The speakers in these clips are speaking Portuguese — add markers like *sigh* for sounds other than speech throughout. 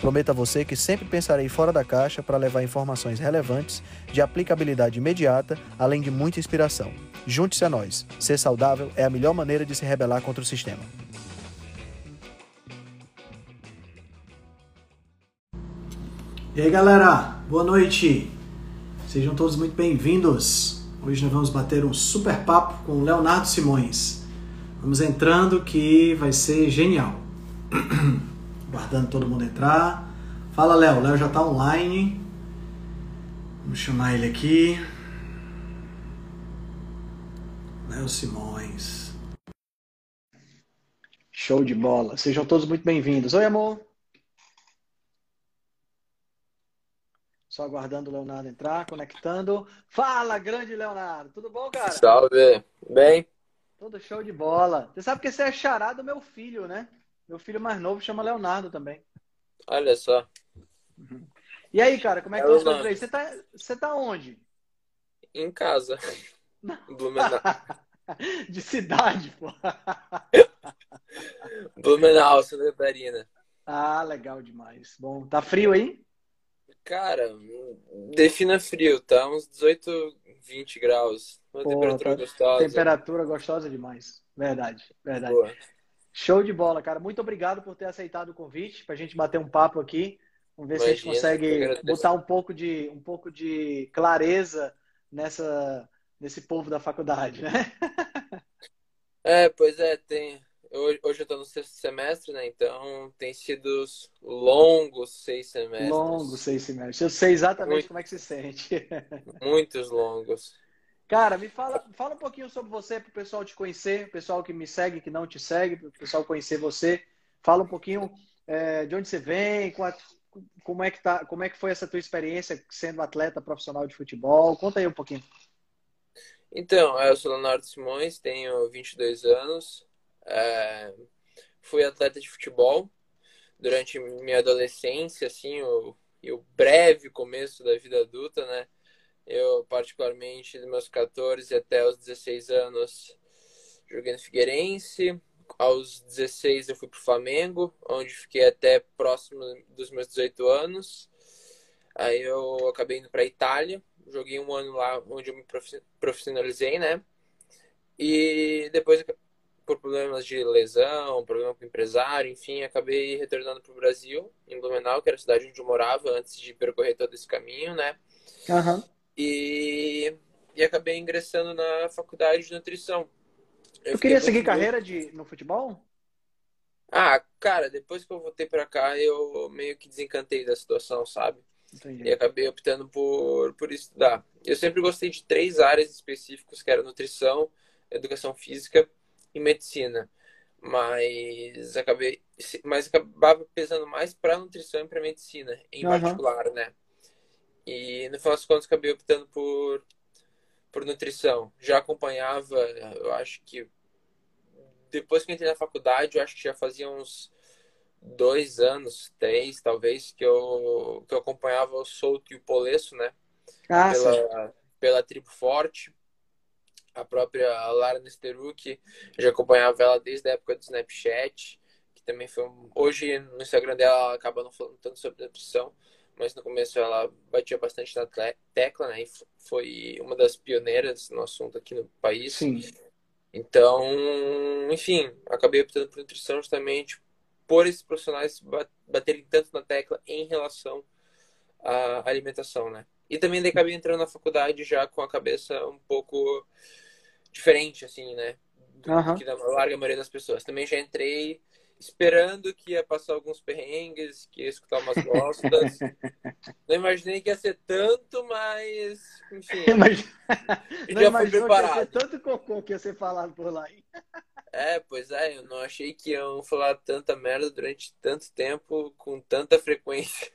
Prometo a você que sempre pensarei fora da caixa para levar informações relevantes, de aplicabilidade imediata, além de muita inspiração. Junte-se a nós. Ser saudável é a melhor maneira de se rebelar contra o sistema. E aí, galera, boa noite. Sejam todos muito bem-vindos. Hoje nós vamos bater um super papo com o Leonardo Simões. Vamos entrando que vai ser genial. *clears throat* Guardando todo mundo entrar. Fala, Léo. Léo já está online. Vamos chamar ele aqui. Léo Simões. Show de bola. Sejam todos muito bem-vindos. Oi, amor. Só aguardando o Leonardo entrar, conectando. Fala, grande Leonardo. Tudo bom, cara? Salve. Bem? Tudo show de bola. Você sabe que você é xará do meu filho, né? Meu filho mais novo chama Leonardo também. Olha só. E aí, cara, como é que estão aí? Você tá, você tá onde? Em casa. *laughs* Blumenau. De cidade, pô. *laughs* Blumenau, Santa Catarina. Ah, legal demais. Bom, tá frio aí? Cara, defina frio, tá? Uns 18, 20 graus. Uma Pô, temperatura tá- gostosa. Temperatura gostosa demais. Verdade, verdade. Boa. Show de bola, cara. Muito obrigado por ter aceitado o convite para a gente bater um papo aqui. Vamos ver se a gente consegue botar um pouco de um pouco de clareza nessa nesse povo da faculdade, né? *laughs* É, pois é, tem. Hoje, hoje eu tô no sexto semestre, né? Então tem sido os longos seis semestres. Longo seis semestres. Eu sei exatamente Muito. como é que se sente. *laughs* Muitos longos. Cara, me fala, fala um pouquinho sobre você para o pessoal te conhecer, o pessoal que me segue, que não te segue, para o pessoal conhecer você. Fala um pouquinho é, de onde você vem, qual como é que tá, como é que foi essa tua experiência sendo atleta profissional de futebol. Conta aí um pouquinho. Então, eu sou Leonardo Simões, tenho 22 anos, é, fui atleta de futebol durante minha adolescência, assim, o, e o breve começo da vida adulta, né? Eu, particularmente, dos meus 14 até os 16 anos, joguei no Figueirense. Aos 16 eu fui pro Flamengo, onde fiquei até próximo dos meus 18 anos. Aí eu acabei indo pra Itália, joguei um ano lá onde eu me profi- profissionalizei, né? E depois, por problemas de lesão, problema com o empresário, enfim, acabei retornando pro Brasil, em Blumenau, que era a cidade onde eu morava antes de percorrer todo esse caminho, né? Aham. E, e acabei ingressando na faculdade de nutrição. Eu Tu queria muito seguir doido. carreira de, no futebol? Ah, cara, depois que eu voltei pra cá, eu meio que desencantei da situação, sabe? E Entendi. acabei optando por, por estudar. Eu sempre gostei de três áreas específicas, que era nutrição, educação física e medicina. Mas acabei, mas acabava pesando mais para nutrição e para medicina, em Aham. particular, né? E no final das contas acabei optando por por nutrição. Já acompanhava, eu acho que depois que eu entrei na faculdade, eu acho que já fazia uns dois anos, três talvez, que eu, que eu acompanhava o Souto e o Polesso, né? Ah, sim. Pela, pela Tribo Forte. A própria Lara Nesteruk, já acompanhava ela desde a época do Snapchat, que também foi um... Hoje no Instagram dela ela acaba não falando tanto sobre nutrição, mas no começo ela batia bastante na tecla, né? E foi uma das pioneiras no assunto aqui no país. Sim. Então, enfim, acabei optando por nutrição justamente por esses profissionais ba- baterem tanto na tecla em relação à alimentação, né? E também daí acabei entrando na faculdade já com a cabeça um pouco diferente, assim, né? Do, do que da larga maioria das pessoas. Também já entrei esperando que ia passar alguns perrengues, que ia escutar umas bostas. *laughs* Não imaginei que ia ser tanto, mas, enfim, *laughs* Imagina- Não já fui imaginou que ia ser preparado. tanto cocô que ia ser falado por lá. É, pois é, eu não achei que iam falar tanta merda durante tanto tempo, com tanta frequência.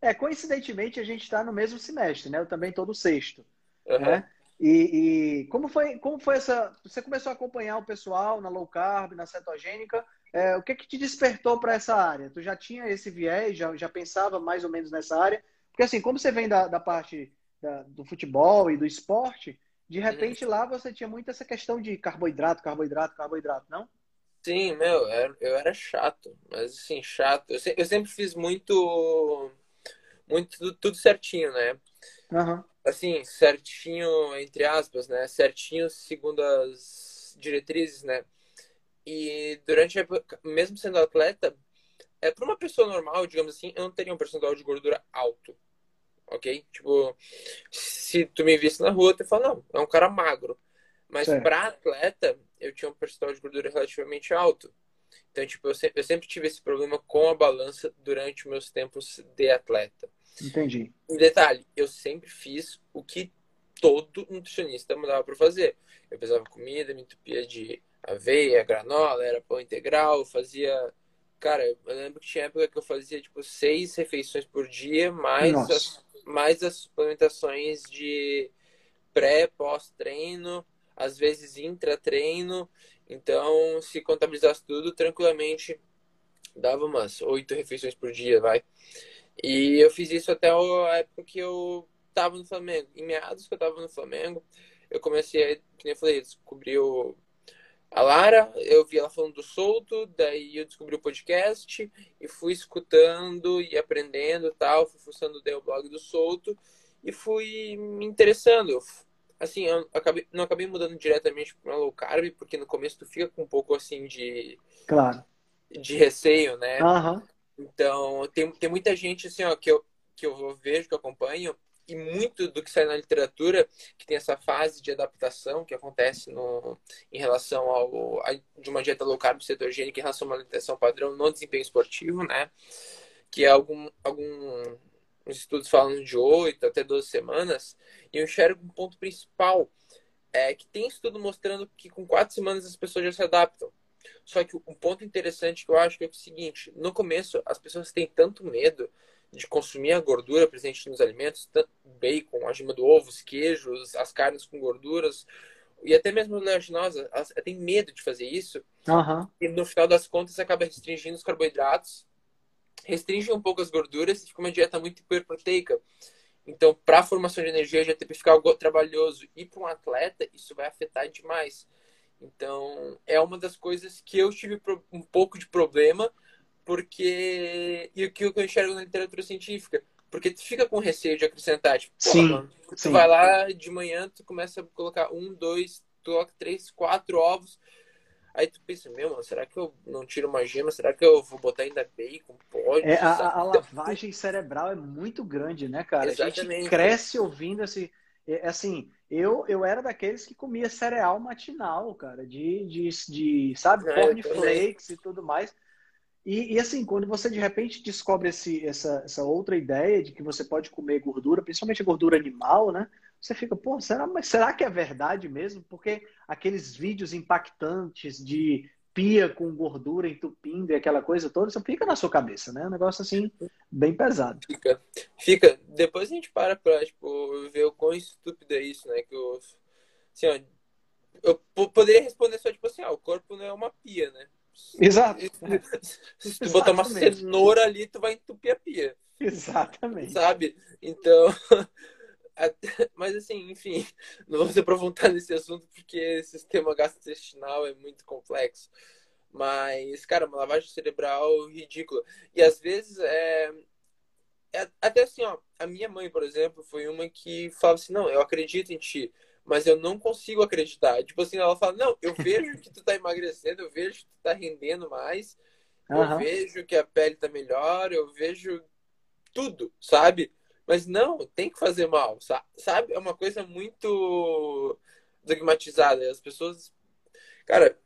É, coincidentemente a gente está no mesmo semestre, né? Eu também estou no sexto, Aham. né? E, e, como foi como foi essa? Você começou a acompanhar o pessoal na low carb, na cetogênica? É, o que que te despertou para essa área? Tu já tinha esse viés, já, já pensava mais ou menos nessa área? Porque assim, como você vem da, da parte da, do futebol e do esporte, de uhum. repente lá você tinha muito essa questão de carboidrato, carboidrato, carboidrato, não? Sim, meu, eu era chato, mas assim, chato. Eu, eu sempre fiz muito, muito tudo certinho, né? Uhum. Assim, certinho, entre aspas, né? Certinho segundo as diretrizes, né? E durante a mesmo sendo atleta, é para uma pessoa normal, digamos assim, eu não teria um percentual de gordura alto. Ok? Tipo, se tu me visse na rua, tu fala, não, é um cara magro. Mas para atleta, eu tinha um percentual de gordura relativamente alto. Então, tipo, eu sempre, eu sempre tive esse problema com a balança durante meus tempos de atleta. Entendi. Um detalhe, eu sempre fiz o que todo nutricionista mandava para fazer. Eu pesava comida, me entupia de aveia, granola, era pão integral, fazia. Cara, eu lembro que tinha época que eu fazia tipo seis refeições por dia, mais, as, mais as suplementações de pré, pós-treino às vezes intra-treino. Então, se contabilizasse tudo, tranquilamente dava umas oito refeições por dia, vai. E eu fiz isso até a época que eu tava no Flamengo. Em meados que eu tava no Flamengo, eu comecei, como eu falei, descobri o, a Lara, eu vi ela falando do solto, daí eu descobri o podcast e fui escutando e aprendendo tal, fui fuçando o blog do solto e fui me interessando assim, eu acabei, não acabei mudando diretamente para low carb, porque no começo tu fica com um pouco assim de. Claro. De receio, né? Uhum. Então, tem, tem muita gente assim, ó, que eu, que eu vejo, que eu acompanho, e muito do que sai na literatura, que tem essa fase de adaptação que acontece no, em relação ao a, de uma dieta low carb cetogênica em relação a uma alimentação padrão no desempenho esportivo, né? Que é algum, algum os estudos falam de 8 até 12 semanas, e eu enxergo um ponto principal, é que tem estudo mostrando que com 4 semanas as pessoas já se adaptam. Só que um ponto interessante que eu acho que é o seguinte, no começo as pessoas têm tanto medo de consumir a gordura presente nos alimentos, bacon, a gema do ovo, os queijos, as carnes com gorduras, e até mesmo oleaginosa, elas têm medo de fazer isso. Uhum. E no final das contas acaba restringindo os carboidratos restringe um pouco as gorduras e fica uma dieta muito hiperproteica. Então, para a formação de energia, a GTP fica algo trabalhoso. E para um atleta, isso vai afetar demais. Então, é uma das coisas que eu tive um pouco de problema, porque. E o que eu enxergo na literatura científica. Porque tu fica com receio de acrescentar. Tipo, sim, mano, tu sim. vai lá de manhã, tu começa a colocar um, dois, tu coloca três, quatro ovos. Aí tu pensa, meu, mano, será que eu não tiro uma gema? Será que eu vou botar ainda bacon? Pode. É, a, a, lavagem cerebral é muito grande, né, cara? Exatamente. A gente cresce ouvindo esse. É, assim, eu, eu era daqueles que comia cereal matinal, cara, de, de, de sabe, é, cornflakes e tudo mais. E, e, assim, quando você de repente descobre esse, essa, essa outra ideia de que você pode comer gordura, principalmente gordura animal, né? você fica, pô, será, mas será que é verdade mesmo? Porque aqueles vídeos impactantes de pia com gordura entupindo e aquela coisa toda, isso fica na sua cabeça, né? Um negócio assim, bem pesado. Fica. Fica. Depois a gente para pra, tipo, ver o quão estúpido é isso, né? Que eu, assim, ó, eu poderia responder só, tipo assim, ó, o corpo não é uma pia, né? Exato. Se tu botar uma cenoura ali, tu vai entupir a pia. Exatamente. Sabe? Então, *laughs* Mas assim, enfim, não vamos aprofundar nesse assunto porque esse sistema gastrointestinal é muito complexo. Mas, cara, uma lavagem cerebral ridícula. E às vezes é, é. Até assim, ó, a minha mãe, por exemplo, foi uma que falava assim: não, eu acredito em ti, mas eu não consigo acreditar. Tipo assim, ela fala: não, eu vejo que tu tá emagrecendo, eu vejo que tu tá rendendo mais, eu uhum. vejo que a pele tá melhor, eu vejo tudo, sabe? Mas não, tem que fazer mal, sabe? É uma coisa muito dogmatizada. As pessoas. Cara,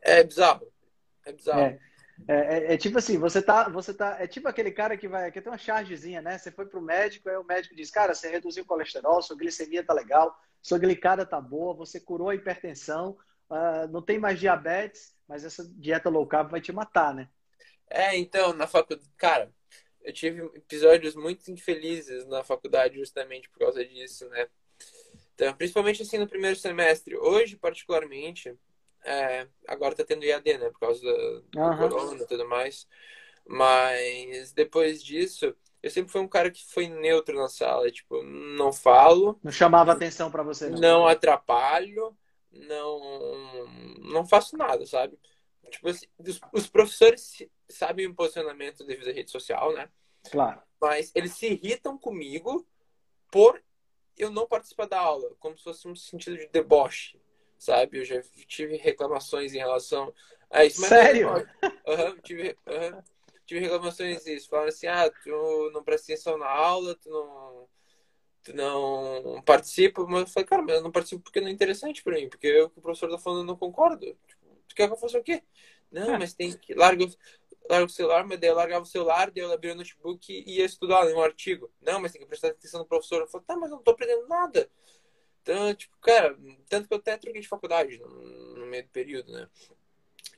é bizarro. É bizarro. É. É, é, é, tipo assim, você tá, você tá, é tipo aquele cara que vai, que tem uma chargezinha, né? Você foi pro médico, aí o médico diz, cara, você reduziu o colesterol, sua glicemia tá legal, sua glicada tá boa, você curou a hipertensão, uh, não tem mais diabetes, mas essa dieta low carb vai te matar, né? É, então, na faculdade, cara, eu tive episódios muito infelizes na faculdade justamente por causa disso, né? Então, principalmente assim no primeiro semestre. Hoje, particularmente, é, agora tá tendo IAD, né? Por causa do, do uhum. corona e tudo mais. Mas depois disso, eu sempre fui um cara que foi neutro na sala. Tipo, não falo. Não chamava atenção para você, não. Não atrapalho. Não, não faço nada, sabe? Tipo assim, os, os professores sabem o posicionamento devido à rede social, né? Claro. Mas eles se irritam comigo por eu não participar da aula, como se fosse um sentido de deboche, sabe? Eu já tive reclamações em relação a isso. Sério? Uhum, tive, uhum, tive reclamações disso. Falaram assim, ah, tu não presta atenção na aula, tu não, tu não participa. Mas eu falei, cara, mas eu não participo porque não é interessante para mim, porque o que o professor tá falando eu não concordo. Tipo, tu quer que eu faça o quê? Não, é. mas tem que... Larga, larga o celular, mas daí eu largava o celular, daí eu abria o notebook e ia estudar um artigo. Não, mas tem que prestar atenção no professor. Eu falei, tá, mas eu não tô aprendendo nada. Então, tipo, cara, tanto que eu até troquei de faculdade no, meio do período, né?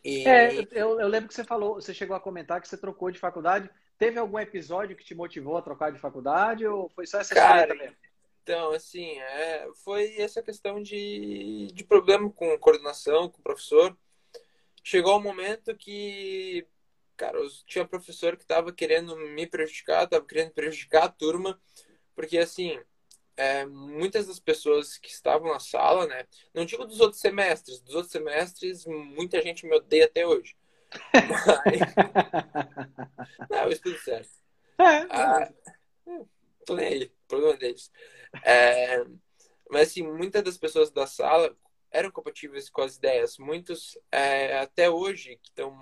E... É, eu, eu lembro que você falou, você chegou a comentar que você trocou de faculdade. Teve algum episódio que te motivou a trocar de faculdade ou foi só essa cara, história também? Então, assim, é, foi essa questão de, de problema com coordenação, com o professor. Chegou um momento que cara, eu tinha professor que tava querendo me prejudicar, tava querendo prejudicar a turma, porque assim, é, muitas das pessoas que estavam na sala, né? Não digo dos outros semestres, dos outros semestres, muita gente me odeia até hoje. *laughs* Mas... não, eu estudo certo. É, ah, tô nem aí, problema deles. É, mas assim, muitas das pessoas da sala eram compatíveis com as ideias. Muitos, é, até hoje, que estão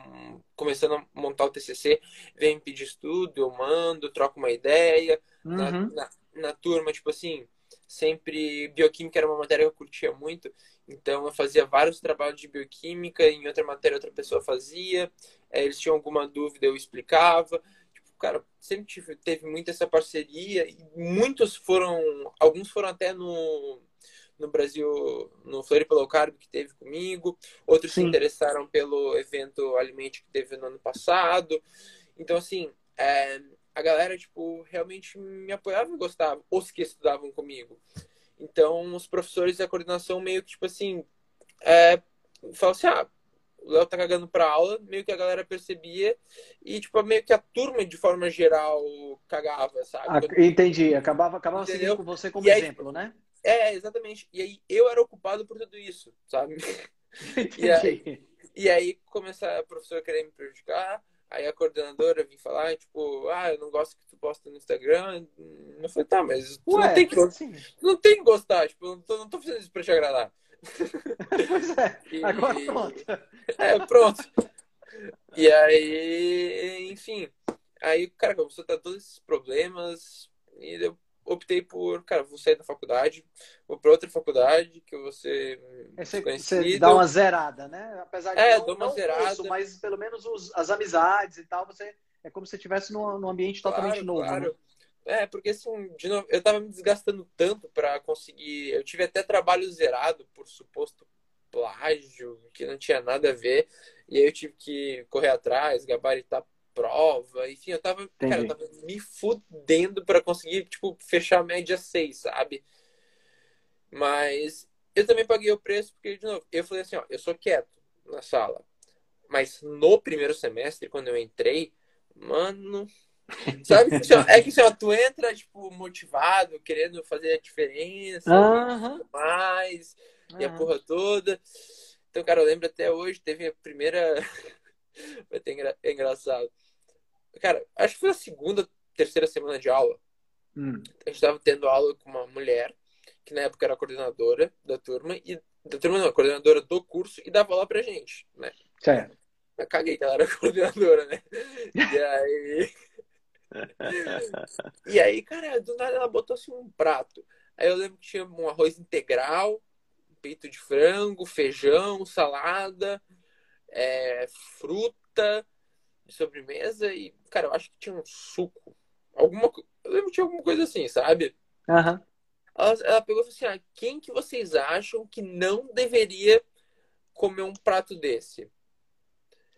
começando a montar o TCC, vêm pedir estudo, eu mando, troco uma ideia. Uhum. Na, na, na, turma, tipo assim, sempre bioquímica era uma matéria que eu curtia muito, então eu fazia vários trabalhos de bioquímica, em outra matéria outra pessoa fazia, é, eles tinham alguma dúvida, eu explicava. Tipo, cara, sempre tive, teve muito essa parceria e muitos foram, alguns foram até no no Brasil, no Floripa Low Carb que teve comigo, outros Sim. se interessaram pelo evento Alimente que teve no ano passado. Então, assim, é, a galera, tipo, realmente me apoiava e gostava, os que estudavam comigo. Então, os professores e a coordenação meio que, tipo assim, é, falam assim, ah, o Léo tá cagando pra aula, meio que a galera percebia e, tipo, meio que a turma, de forma geral, cagava, sabe? Ah, entendi. Acabava, acabava seguindo com você como exemplo, né? É, exatamente. E aí eu era ocupado por tudo isso, sabe? *laughs* e aí, e aí começa a professora querer me prejudicar, aí a coordenadora vem falar, tipo, ah, eu não gosto que tu posta no Instagram. Eu falei, tá, mas tu Ué, não tem que assim? não tem que gostar, tipo, eu não tô, não tô fazendo isso pra te agradar. *laughs* pois é, e... agora pronto. *laughs* É, pronto. E aí, enfim, aí, cara, começou a ter todos esses problemas, e eu optei por, cara, vou sair da faculdade, vou para outra faculdade que você é, você, você dá uma zerada, né? Apesar de é, não, dou uma zerada, curso, mas pelo menos os, as amizades e tal, você é como se estivesse num, num ambiente totalmente claro, novo. Né? Claro. Né? É, porque assim, de novo, eu tava me desgastando tanto para conseguir. Eu tive até trabalho zerado por suposto plágio, que não tinha nada a ver. E aí eu tive que correr atrás, gabaritar prova, enfim, eu tava, cara, eu tava me fudendo para conseguir, tipo, fechar a média 6, sabe? Mas eu também paguei o preço, porque, de novo, eu falei assim, ó, eu sou quieto na sala. Mas no primeiro semestre, quando eu entrei, mano. *laughs* Sabe? é que assim, ó, tu entra, tipo, motivado, querendo fazer a diferença, uhum. mais, uhum. e a porra toda. Então, cara, eu lembro até hoje, teve a primeira. *laughs* Vai ter engra... é engraçado. Cara, acho que foi a segunda, terceira semana de aula. Hum. A gente tava tendo aula com uma mulher, que na época era coordenadora da turma, e da turma não, coordenadora do curso, e dava aula pra gente, né? Certo. Eu caguei que ela era *laughs* coordenadora, né? E aí. *laughs* e aí, cara, do nada ela botou assim um prato. Aí eu lembro que tinha um arroz integral, peito de frango, feijão, salada, é, fruta, de sobremesa e, cara, eu acho que tinha um suco. Alguma Eu lembro que tinha alguma coisa assim, sabe? Uhum. Ela, ela pegou e falou assim: ah, quem que vocês acham que não deveria comer um prato desse?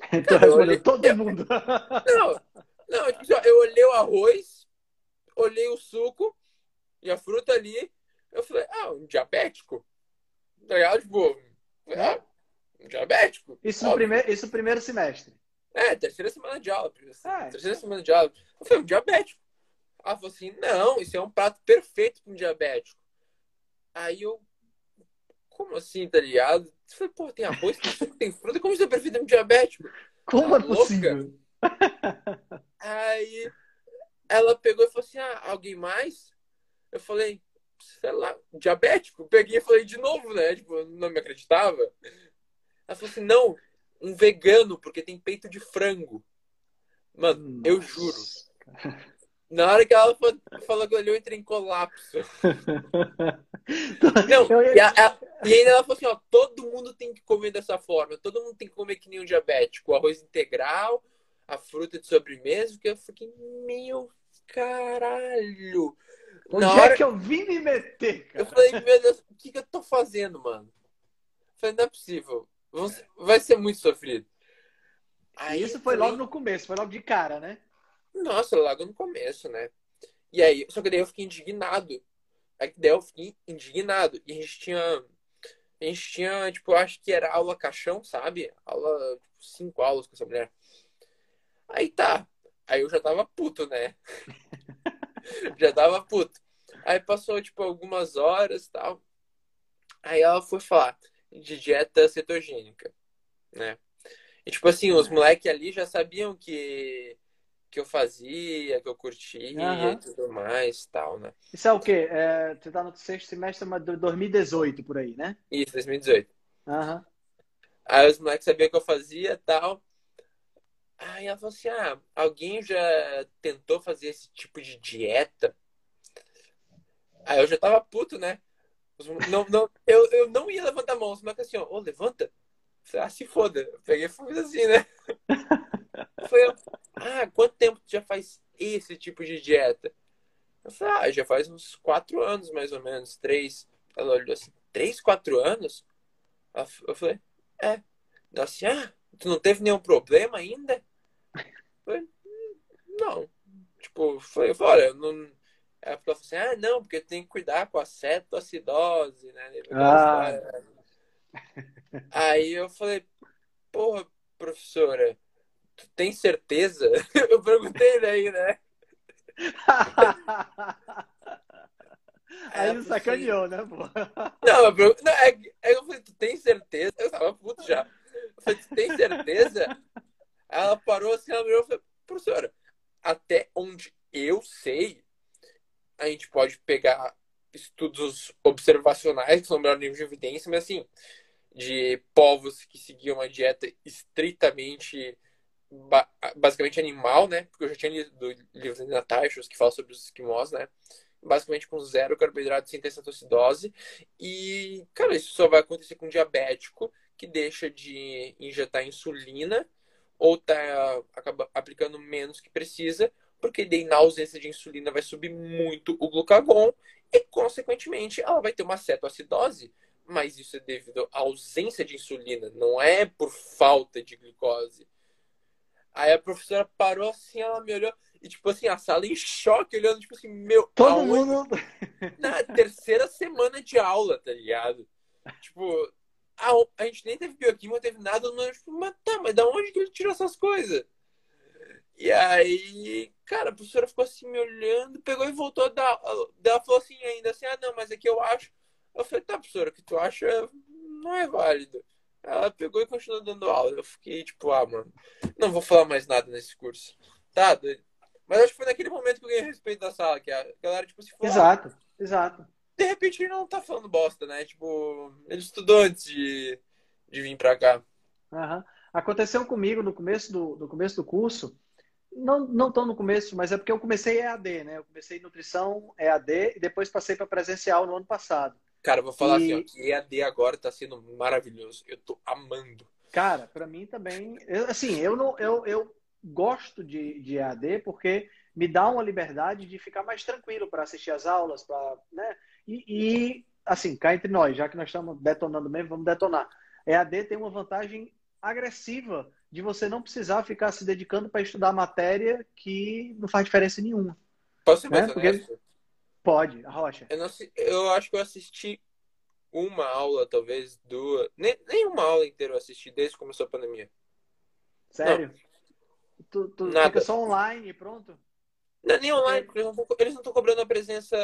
*laughs* Então eu olhei todo mundo. *laughs* Não, não, tipo assim, eu olhei o arroz, olhei o suco e a fruta ali. Eu falei, ah, um diabético? Tá ligado? Tipo, ah, um diabético. Isso no primeiro, isso no primeiro semestre. É, terceira semana de aula. Ah, terceira semana de aula. Eu falei, um diabético. Ela falou assim, não, isso é um prato perfeito para um diabético. Aí eu, como assim, tá ligado? Eu falei, pô, tem arroz, tem suco, tem fruta, como isso é perfeito para um diabético? Como tá é possível? Aí ela pegou e falou assim, ah, alguém mais? Eu falei, sei lá, diabético. Peguei e falei de novo, né? Tipo, não me acreditava. Ela falou assim, não, um vegano, porque tem peito de frango. Mano, Nossa. eu juro. Na hora que ela falou que eu entrei em colapso. *laughs* Não, e, a, a, e, ainda ela falou assim, ó, todo mundo tem que comer dessa forma, todo mundo tem que comer que nem um diabético, arroz integral, a fruta de sobremesa, que eu fiquei, meu caralho. Onde Na é hora... que eu vim me meter, cara? Eu falei, meu Deus, o que, que eu tô fazendo, mano? Eu falei, não é possível. Vai ser muito sofrido. Aí isso foi logo no começo, foi logo de cara, né? Nossa, logo no começo, né? E aí, só que daí eu fiquei indignado. Aí daí eu fiquei indignado. E a gente tinha. A gente tinha, tipo, acho que era aula caixão, sabe? Aula, tipo, cinco aulas com essa mulher. Aí tá. Aí eu já tava puto, né? *laughs* já tava puto. Aí passou, tipo, algumas horas e tal. Aí ela foi falar de dieta cetogênica, né? E, tipo assim, os moleques ali já sabiam que, que eu fazia, que eu curtia uhum. e tudo mais tal, né? Isso é o quê? É, você tá no sexto semestre de 2018, por aí, né? Isso, 2018. Uhum. Aí os moleques sabiam que eu fazia tal. Aí ela falou assim: ah, alguém já tentou fazer esse tipo de dieta? Aí eu já tava puto, né? Não, não, eu, eu não ia levantar a mão, mas assim, ó, oh, levanta. Falei, ah, se foda. Eu peguei e fui assim, né? *laughs* Foi, ah, quanto tempo tu já faz esse tipo de dieta? Eu falei, ah, já faz uns quatro anos, mais ou menos, três. Ela olhou assim, três, quatro anos? Eu falei, é. Ela assim, ah, tu não teve nenhum problema ainda? Eu falei, não. Tipo, foi, olha, não, Aí falou assim, ah, não, porque tem que cuidar com a cetoacidose, né? Ah. *laughs* Aí eu falei, porra, professora, tu tem certeza? *laughs* Eu perguntei daí, né? *laughs* Aí, Aí sacaneou, né, pô? Não, eu, não é, é, eu falei, tu tem certeza? Eu tava puto já. Eu falei, tu tem certeza? Ela parou assim, ela virou e falou, professora, até onde eu sei, a gente pode pegar estudos observacionais, que são o melhor nível de evidência, mas assim, de povos que seguiam uma dieta estritamente, basicamente animal, né? Porque eu já tinha lido do livro de Natashos que fala sobre os esquimós, né? Basicamente com zero carboidrato sem ter cetoacidose. E, cara, isso só vai acontecer com um diabético que deixa de injetar insulina ou tá acaba aplicando menos que precisa, porque daí na ausência de insulina vai subir muito o glucagon e, consequentemente, ela vai ter uma cetoacidose, mas isso é devido à ausência de insulina, não é por falta de glicose. Aí a professora parou assim, ela me olhou e, tipo assim, a sala em choque, olhando, tipo assim, meu. Todo mundo. Na terceira semana de aula, tá ligado? Tipo, a, a gente nem teve bioquímica, não teve nada, mas, mas tá, mas da onde que ele tirou essas coisas? E aí, cara, a professora ficou assim me olhando, pegou e voltou da. Ela falou assim ainda assim, ah não, mas é que eu acho. Eu falei, tá, professora, o que tu acha não é válido. Ela pegou e continuou dando aula. Eu fiquei tipo, ah, mano, não vou falar mais nada nesse curso. Tá, mas acho que foi naquele momento que eu ganhei respeito da sala, que a galera, tipo, se for. Exato, exato. De repente ele não tá falando bosta, né? Tipo, ele estudou antes de, de vir pra cá. Uhum. Aconteceu comigo no começo do, no começo do curso não, não tão no começo, mas é porque eu comecei EAD, né? Eu comecei nutrição EAD e depois passei para presencial no ano passado. Cara, eu vou falar e... assim, ó, que EAD agora está sendo maravilhoso. Eu tô amando. Cara, para mim também, eu, assim, eu não eu, eu gosto de, de EAD porque me dá uma liberdade de ficar mais tranquilo para assistir as aulas, para, né? E, e, assim, cá entre nós, já que nós estamos detonando mesmo, vamos detonar. EAD tem uma vantagem agressiva de você não precisar ficar se dedicando para estudar matéria que não faz diferença nenhuma. Posso ser né? mais Porque... Pode, a Rocha. Eu, não, eu acho que eu assisti uma aula, talvez duas. Nem, nem uma aula inteira eu assisti desde que começou a pandemia. Sério? Não. Tu, tu Nada. fica só online e pronto? Não, nem online, porque eles não estão cobrando a presença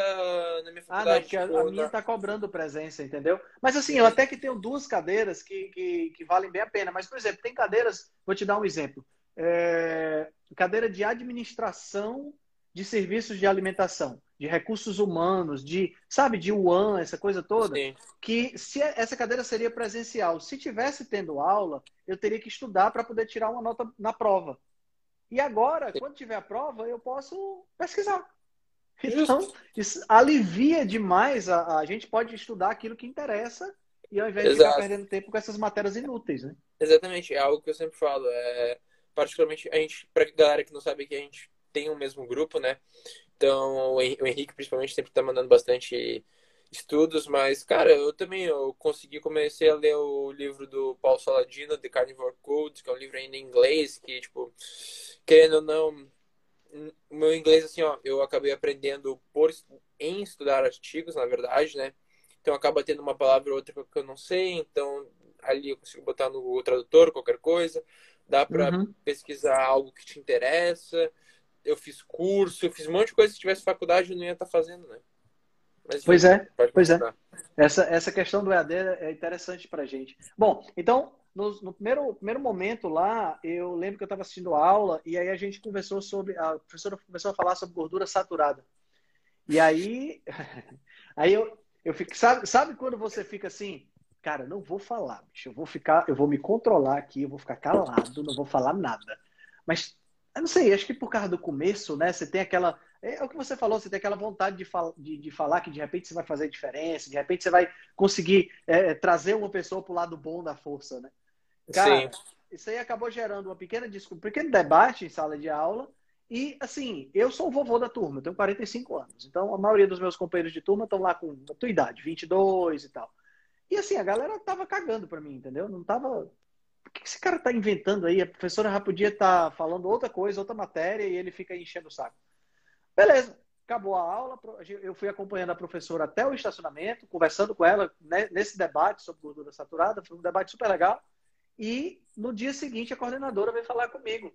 na minha faculdade. Ah, não, porque a, a minha está cobrando presença, entendeu? Mas assim, eu até que tenho duas cadeiras que, que, que, valem bem a pena. Mas, por exemplo, tem cadeiras, vou te dar um exemplo. É, cadeira de administração de serviços de alimentação, de recursos humanos, de, sabe, de UAN, essa coisa toda, Sim. que se essa cadeira seria presencial, se tivesse tendo aula, eu teria que estudar para poder tirar uma nota na prova. E agora, quando tiver a prova, eu posso pesquisar. Então, isso alivia demais. A, a gente pode estudar aquilo que interessa e ao invés de ficar perdendo tempo com essas matérias inúteis, né? Exatamente, é algo que eu sempre falo. É, particularmente, a gente, pra galera que não sabe que a gente tem o mesmo grupo, né? Então, o Henrique, principalmente, sempre tá mandando bastante estudos, mas, cara, eu também eu consegui comecei a ler o livro do Paul Saladino, The Carnivore Code, que é um livro ainda em inglês, que, tipo, querendo ou não, o meu inglês, assim, ó, eu acabei aprendendo por, em estudar artigos, na verdade, né? Então, acaba tendo uma palavra ou outra que eu não sei, então, ali eu consigo botar no tradutor qualquer coisa, dá para uhum. pesquisar algo que te interessa, eu fiz curso, eu fiz um monte de coisa, se tivesse faculdade eu não ia estar tá fazendo, né? Mas, pois é, pois é. Essa, essa questão do EAD é interessante para gente. Bom, então, no, no, primeiro, primeiro momento lá, eu lembro que eu estava assistindo a aula e aí a gente conversou sobre, a professora começou a falar sobre gordura saturada. E aí, *laughs* aí eu, eu fico, sabe, sabe quando você fica assim, cara, não vou falar, bicho, eu vou ficar, eu vou me controlar aqui, eu vou ficar calado, não vou falar nada. Mas, eu não sei, acho que por causa do começo, né, você tem aquela, é, é o que você falou, você tem aquela vontade de, fal de, de, falar que de repente você vai fazer diferença, de repente você vai conseguir é, trazer uma pessoa para o lado bom da força, né? Cara, Sim. isso aí acabou gerando uma pequena um pequeno debate em sala de aula. E, assim, eu sou o vovô da turma, eu tenho 45 anos. Então, a maioria dos meus companheiros de turma estão lá com a tua idade, 22 e tal. E, assim, a galera tava cagando para mim, entendeu? Não tava. O que esse cara tá inventando aí? A professora já podia estar tá falando outra coisa, outra matéria, e ele fica enchendo o saco. Beleza, acabou a aula, eu fui acompanhando a professora até o estacionamento, conversando com ela né, nesse debate sobre gordura saturada, foi um debate super legal. E no dia seguinte a coordenadora veio falar comigo,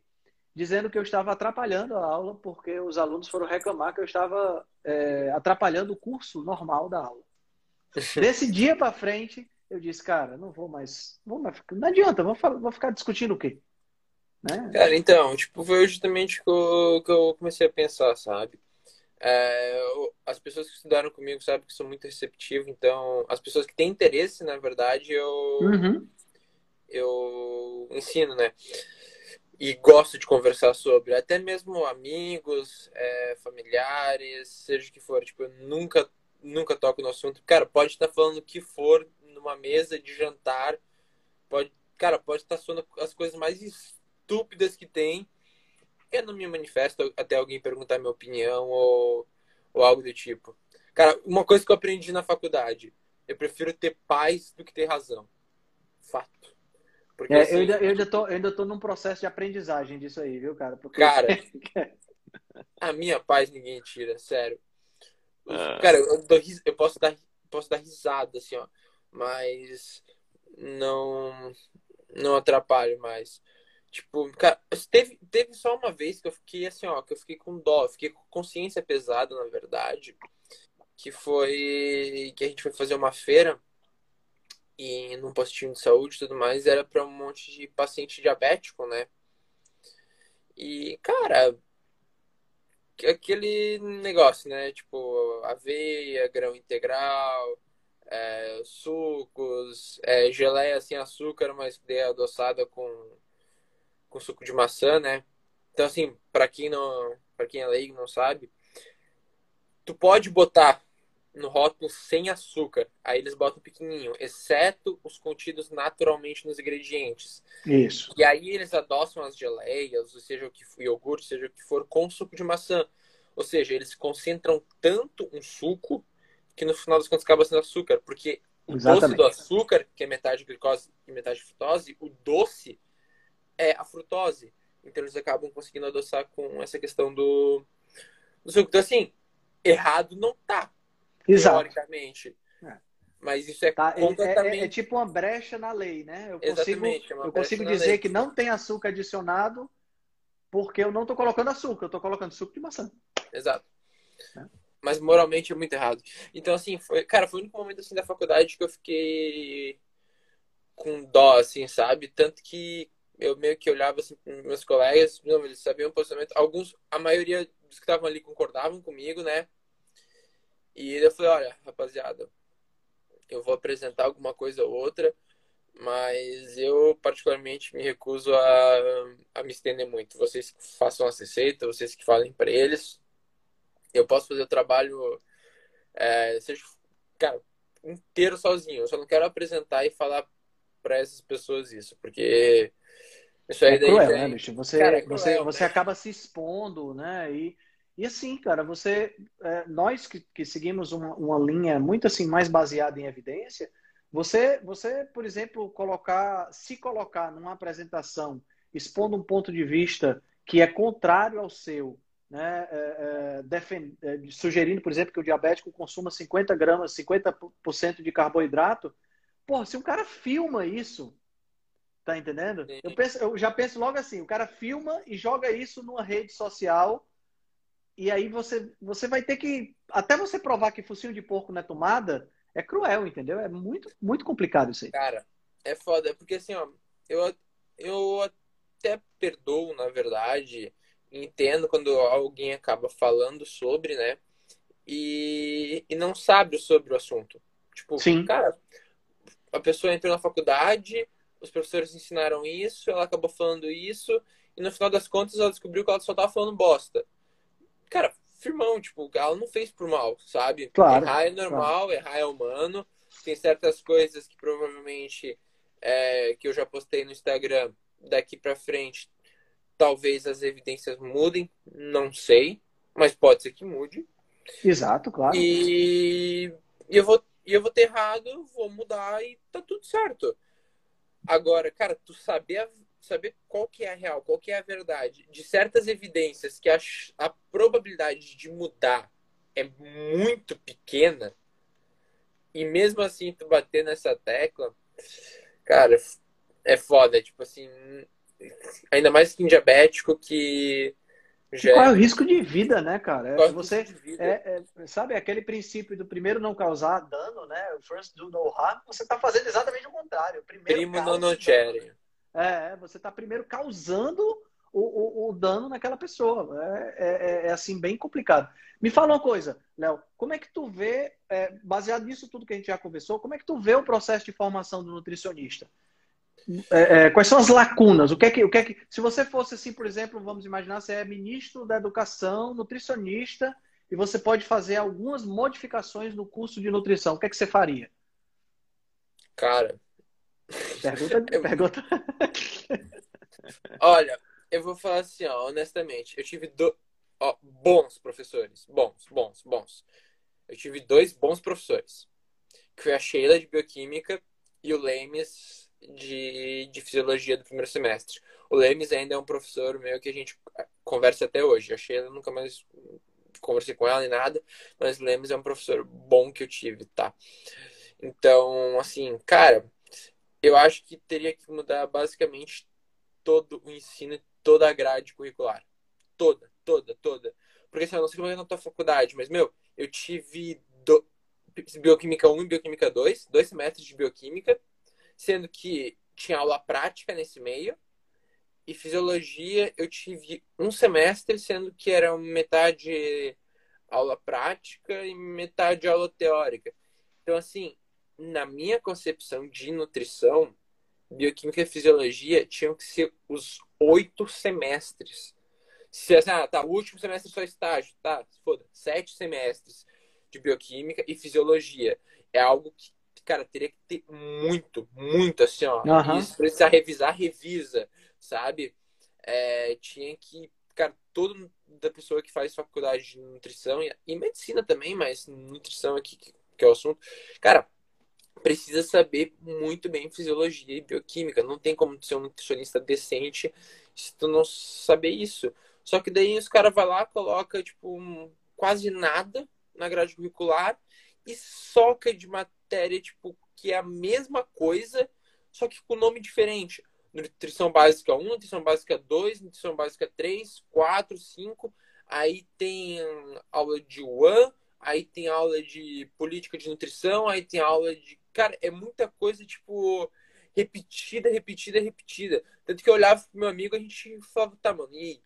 dizendo que eu estava atrapalhando a aula porque os alunos foram reclamar que eu estava é, atrapalhando o curso normal da aula. *laughs* Desse dia para frente, eu disse, cara, não vou mais, vou mais não adianta, vou, vou ficar discutindo o quê? Né? Cara, então, tipo, foi justamente que eu, que eu comecei a pensar, sabe? É, as pessoas que estudaram comigo sabem que sou muito receptivo, então as pessoas que têm interesse, na verdade, eu, uhum. eu ensino, né? E gosto de conversar sobre, até mesmo amigos, é, familiares, seja o que for. Tipo, eu nunca, nunca toco no assunto. Cara, pode estar falando o que for numa mesa de jantar, pode, cara, pode estar falando as coisas mais estúpidas que tem. Eu não me manifesto até alguém perguntar minha opinião ou, ou algo do tipo. Cara, uma coisa que eu aprendi na faculdade. Eu prefiro ter paz do que ter razão. Fato. Porque, é, assim, eu, ainda, eu, ainda tô, eu ainda tô num processo de aprendizagem disso aí, viu, cara? Porque... Cara, *laughs* a minha paz ninguém tira, sério. Ah. Cara, eu, dou, eu posso, dar, posso dar risada, assim, ó. Mas não, não atrapalho mais. Tipo, cara, teve, teve só uma vez que eu fiquei assim, ó, que eu fiquei com dó, fiquei com consciência pesada, na verdade, que foi que a gente foi fazer uma feira e num postinho de saúde e tudo mais, era para um monte de paciente diabético, né? E, cara, aquele negócio, né? Tipo, aveia, grão integral, é, sucos, é, geleia sem açúcar, mas é adoçada com com suco de maçã, né? Então, assim, para quem não, para quem é leigo não sabe, tu pode botar no rótulo sem açúcar. Aí eles botam pequenininho, exceto os contidos naturalmente nos ingredientes. Isso. E aí eles adoçam as geleias, ou seja o que for, iogurte, seja o que for, com suco de maçã. Ou seja, eles concentram tanto um suco que no final das contas acaba sendo açúcar, porque o Exatamente. doce do açúcar, que é metade glicose e metade frutose, o doce é a frutose. Então eles acabam conseguindo adoçar com essa questão do, do suco. Então, assim, errado não tá. Exato. Teoricamente. É. Mas isso é tá, completamente... É, é, é, tipo uma brecha na lei, né? Eu consigo, é eu consigo dizer que não tem açúcar adicionado porque eu não estou colocando açúcar, eu estou colocando suco de maçã. Exato. É. Mas moralmente é muito errado. Então, assim, foi, cara, foi o único momento assim da faculdade que eu fiquei com dó, assim, sabe? Tanto que eu meio que olhava assim para meus colegas, não, eles sabiam o posicionamento. Alguns, a maioria dos que estavam ali concordavam comigo, né? E eu falei, olha, rapaziada, eu vou apresentar alguma coisa ou outra, mas eu particularmente me recuso a, a me estender muito. Vocês que façam essa receita, vocês que falem para eles, eu posso fazer o trabalho, é, seja, cara, inteiro sozinho. Eu só não quero apresentar e falar para essas pessoas isso, porque isso aí é daí cruel, né, bicho? Você, cara, é cruel, você, você né? acaba se expondo, né? E, e assim, cara, você, é, nós que, que seguimos uma, uma linha muito assim mais baseada em evidência, você, você, por exemplo, colocar, se colocar numa apresentação expondo um ponto de vista que é contrário ao seu, né, é, é, defend, é, sugerindo, por exemplo, que o diabético consuma 50 gramas, 50% de carboidrato, pô, se um cara filma isso, tá entendendo? Eu, penso, eu já penso logo assim, o cara filma e joga isso numa rede social e aí você, você vai ter que. Até você provar que focinho de porco não é tomada, é cruel, entendeu? É muito, muito complicado isso aí. Cara, é foda. Porque assim, ó, eu, eu até perdoo, na verdade, entendo quando alguém acaba falando sobre, né? E, e não sabe sobre o assunto. Tipo, Sim. cara, a pessoa entrou na faculdade, os professores ensinaram isso, ela acabou falando isso, e no final das contas ela descobriu que ela só tava falando bosta cara, firmão, tipo, ela não fez por mal, sabe? Claro, errar é normal, claro. errar é humano. Tem certas coisas que provavelmente é, que eu já postei no Instagram daqui para frente, talvez as evidências mudem, não sei, mas pode ser que mude. Exato, claro. E, e eu vou e eu vou ter errado, vou mudar e tá tudo certo. Agora, cara, tu saber saber qual que é a real, qual que é a verdade de certas evidências que a, a probabilidade de mudar é muito pequena e mesmo assim tu bater nessa tecla, cara, é foda, tipo assim, ainda mais que em diabético que já... Qual é o risco de vida, né, cara? É, você é, é, sabe aquele princípio do primeiro não causar dano, né? First do no harm. Você está fazendo exatamente o contrário. Primeiro Primo não nocere. É, você está primeiro causando o, o, o, dano naquela pessoa. É, é, é, é, assim, bem complicado. Me fala uma coisa, Léo, como é que tu vê, é, baseado nisso tudo que a gente já conversou, como é que tu vê o processo de formação do nutricionista? É, é, quais são as lacunas? O que é que, o que é que, se você fosse assim, por exemplo, vamos imaginar, você é ministro da educação, nutricionista, e você pode fazer algumas modificações no curso de nutrição, o que é que você faria? Cara, Pergunta. *laughs* pergunta. *laughs* Olha, eu vou falar assim, ó, honestamente. Eu tive do... ó, bons professores. Bons, bons, bons. Eu tive dois bons professores. Que foi a Sheila de Bioquímica e o Lemes de, de Fisiologia do primeiro semestre. O Lemes ainda é um professor meu que a gente conversa até hoje. A Sheila nunca mais conversei com ela nem nada, mas o Lemes é um professor bom que eu tive, tá? Então, assim, cara, eu acho que teria que mudar basicamente todo o ensino, toda a grade curricular. Toda, toda, toda. Porque assim, eu não sei como é na tua faculdade, mas, meu, eu tive do... Bioquímica 1 e Bioquímica 2, dois semestres de Bioquímica, sendo que tinha aula prática nesse meio, e Fisiologia eu tive um semestre, sendo que era metade aula prática e metade aula teórica. Então, assim, na minha concepção de nutrição, bioquímica e fisiologia tinham que ser os oito semestres. Se assim, ah, tá, o último semestre só estágio, tá, foda, sete semestres de bioquímica e fisiologia. É algo que, cara, teria que ter muito, muito assim, ó. Uhum. Isso, precisar revisar, revisa, sabe? É, tinha que, cara, todo da pessoa que faz faculdade de nutrição e, e medicina também, mas nutrição aqui, que, que é o assunto, cara, precisa saber muito bem fisiologia e bioquímica. Não tem como ser um nutricionista decente se tu não saber isso. Só que daí os caras vai lá, coloca, tipo, um, quase nada na grade curricular e soca de matéria, tipo, que é a mesma coisa, só que com nome diferente. Nutrição básica 1, nutrição básica 2, nutrição básica 3, 4, 5. Aí tem aula de One, aí tem aula de política de nutrição, aí tem aula de. Cara, é muita coisa, tipo, repetida, repetida, repetida. Tanto que eu olhava pro meu amigo, a gente falava, tá, mano, e aí?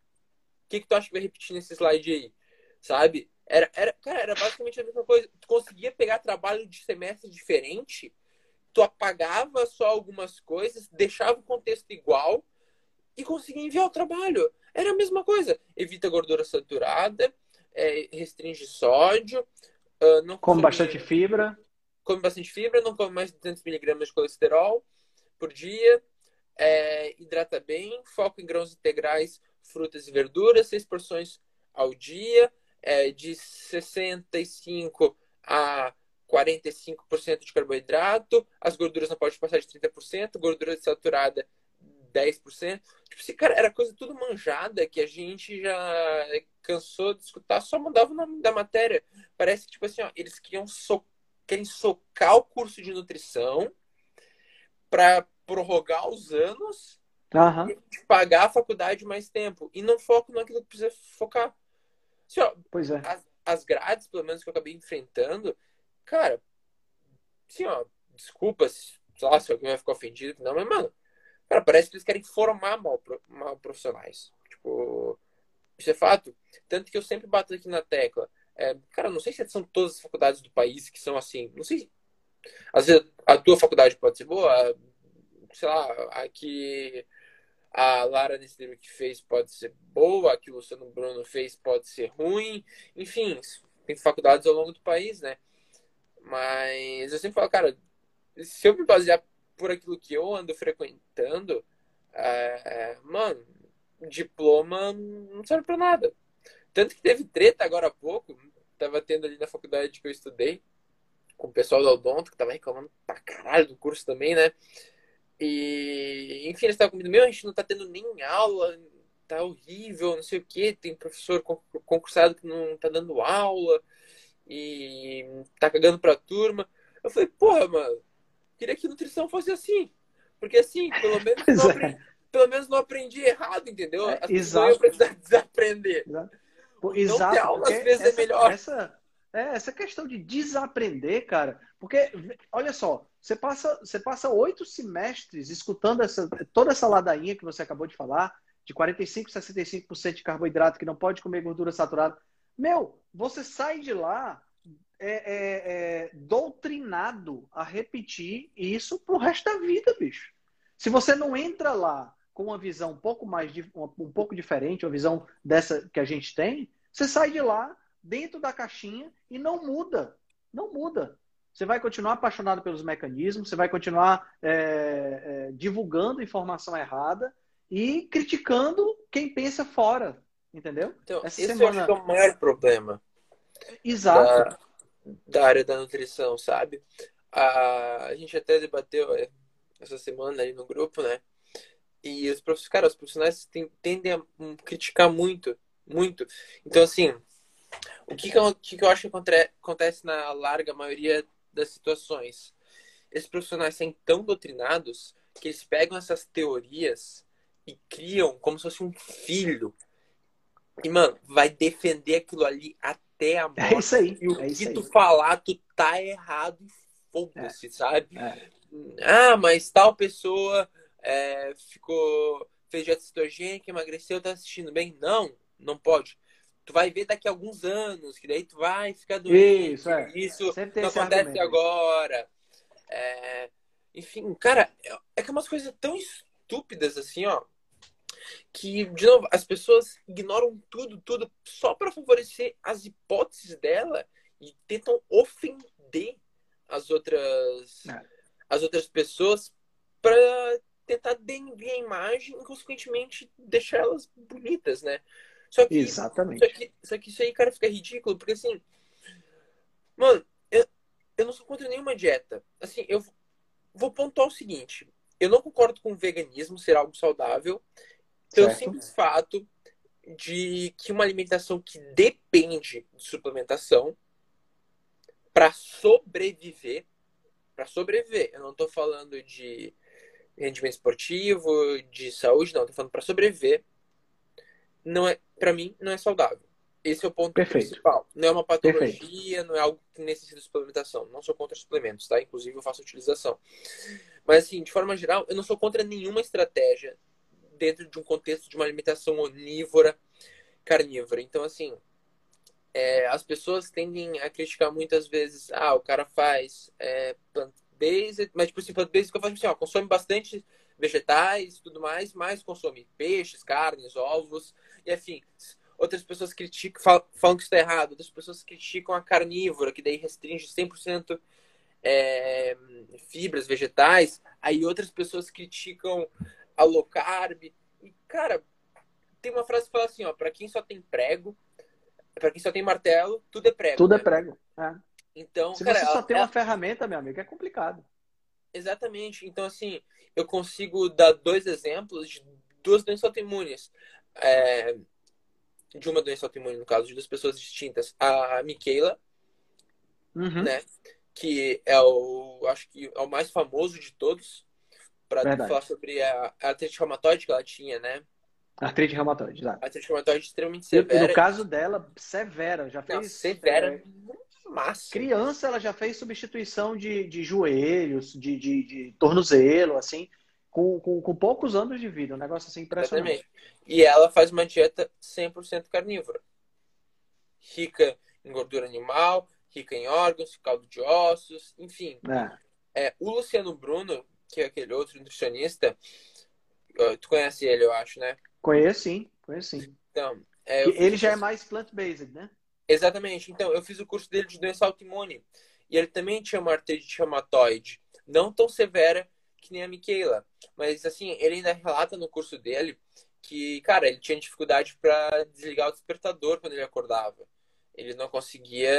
O que, que tu acha que vai repetir nesse slide aí? Sabe? Era, era, cara, era basicamente a mesma coisa. Tu conseguia pegar trabalho de semestre diferente, tu apagava só algumas coisas, deixava o contexto igual e conseguia enviar o trabalho. Era a mesma coisa. Evita gordura saturada, é, restringe sódio, uh, não come bastante fibra. Come bastante fibra, não come mais de 200 miligramas de colesterol por dia, é, hidrata bem, foco em grãos integrais, frutas e verduras, seis porções ao dia, é, de 65 a 45% de carboidrato, as gorduras não podem passar de 30%, gordura saturada 10%. Tipo assim, cara, era coisa tudo manjada que a gente já cansou de escutar, só mandava o nome da matéria. Parece que, tipo assim, ó, eles queriam so querem socar o curso de nutrição para prorrogar os anos uhum. e pagar a faculdade mais tempo. E não foco naquilo que precisa focar. Assim, ó, pois é. As, as grades, pelo menos que eu acabei enfrentando, cara, assim, ó, desculpa se, lá, se alguém vai ficar ofendido, não, mas, mano, cara, parece que eles querem formar mal, mal profissionais. Tipo, isso é fato. Tanto que eu sempre bato aqui na tecla. É, cara, não sei se são todas as faculdades do país que são assim. Não sei. Às vezes a tua faculdade pode ser boa, sei lá, aqui a Lara nesse livro que fez pode ser boa, a que o Luciano Bruno fez pode ser ruim, enfim, tem faculdades ao longo do país, né? Mas eu sempre falo, cara, se eu me basear por aquilo que eu ando frequentando, é, mano, diploma não serve pra nada. Tanto que teve treta agora há pouco, tava tendo ali na faculdade que eu estudei, com o pessoal do Odonto, que tava reclamando pra caralho do curso também, né? E, enfim, eles estavam comigo, meu, a gente não tá tendo nem aula, tá horrível, não sei o que, tem professor concursado que não tá dando aula e tá cagando pra turma. Eu falei, porra, mano, queria que nutrição fosse assim. Porque assim, pelo *laughs* menos, não, é. aprendi, pelo menos não aprendi errado, entendeu? É, As exato. eu precisar *laughs* desaprender. Exato. Exato, não ter aula às vezes é essa, é melhor. Essa, é, essa questão de desaprender, cara, porque, olha só, você passa, você passa oito semestres escutando essa, toda essa ladainha que você acabou de falar, de 45, 65% de carboidrato, que não pode comer gordura saturada. Meu, você sai de lá é, é, é, doutrinado a repetir isso pro resto da vida, bicho. Se você não entra lá com uma visão um pouco mais um pouco diferente, uma visão dessa que a gente tem, você sai de lá dentro da caixinha e não muda. Não muda. Você vai continuar apaixonado pelos mecanismos, você vai continuar é, é, divulgando informação errada e criticando quem pensa fora. Entendeu? Então, Essa esse semana... é o maior problema. Exato. Da, da, área da nutrição, sabe? A, a gente até debateu é, essa semana aí no grupo, né? E os profissionais, cara, os profissionais tendem a criticar muito, muito. Então, assim, o que, que, eu, que, que eu acho que acontece na larga maioria das situações? Esses profissionais são tão doutrinados que eles pegam essas teorias e criam como se fosse um filho. E, mano, vai defender aquilo ali até a morte. É isso aí. E o é que tu aí. falar, tu tá errado e foda-se, é. sabe? É. Ah, mas tal pessoa é, ficou. fez dieta cetogênica, emagreceu, tá assistindo bem. Não, não pode tu vai ver daqui a alguns anos, que daí tu vai ficar doente. Isso, é. Isso não acontece agora. É... Enfim, cara, é, que é umas coisas tão estúpidas assim, ó. Que, de novo, as pessoas ignoram tudo, tudo, só para favorecer as hipóteses dela e tentam ofender as outras, é. as outras pessoas para tentar denegrir a imagem e, consequentemente, deixar elas bonitas, né? Só que, Exatamente. Só que, só que isso aí, cara, fica ridículo, porque assim. Mano, eu, eu não sou contra nenhuma dieta. Assim, eu vou pontuar o seguinte: eu não concordo com o veganismo ser algo saudável, pelo certo. simples fato de que uma alimentação que depende de suplementação para sobreviver, para sobreviver, eu não estou falando de rendimento esportivo, de saúde, não, estou falando para sobreviver, não é, para mim, não é saudável. Esse é o ponto Perfeito. principal. Não é uma patologia, Perfeito. não é algo que necessita de suplementação. Não sou contra suplementos, tá? Inclusive, eu faço utilização. Mas, assim, de forma geral, eu não sou contra nenhuma estratégia dentro de um contexto de uma alimentação onívora, carnívora. Então, assim, é, as pessoas tendem a criticar muitas vezes, ah, o cara faz é, plant-based, mas, tipo assim, plant-based que eu faço, tipo assim, ó, consome bastante vegetais e tudo mais, mas consome peixes, carnes, ovos, e enfim outras pessoas criticam, falam que isso está errado, outras pessoas criticam a carnívora, que daí restringe 100% é, fibras vegetais, aí outras pessoas criticam a low carb. E, cara, tem uma frase que fala assim, ó, para quem só tem prego, para quem só tem martelo, tudo é prego. Tudo é né? é prego. É. Então, se cara, você só tem uma ferramenta, meu amigo, é complicado. Exatamente. Então, assim, eu consigo dar dois exemplos de duas doenças autoimunes. É, de uma doença autoimune, no caso, de duas pessoas distintas. A Michaela, uhum. né? Que é o, acho que é o mais famoso de todos, para falar sobre a, a artrite reumatoide que ela tinha, né? Artrite reumatoide, exato. Artrite reumatoide extremamente severa. E no caso dela, severa, já fez... Não, severa, é, massa. Criança, ela já fez substituição de, de joelhos, de, de, de tornozelo, assim com, com, com, poucos anos de vida, um negócio assim impressionante. Exatamente. E ela faz uma dieta 100% carnívora. Rica em gordura animal, rica em órgãos, caldo de ossos, enfim. É. É, o Luciano Bruno, que é aquele outro nutricionista, tu conhece ele, eu acho, né? Conheço sim, conheço sim. Então, é, ele já é mais plant-based, né? Exatamente. Então, eu fiz o curso dele de doença autoimune. E ele também tinha uma artrite reumatoide, não tão severa, que nem a Michaela. Mas, assim, ele ainda relata no curso dele que, cara, ele tinha dificuldade para desligar o despertador quando ele acordava. Ele não conseguia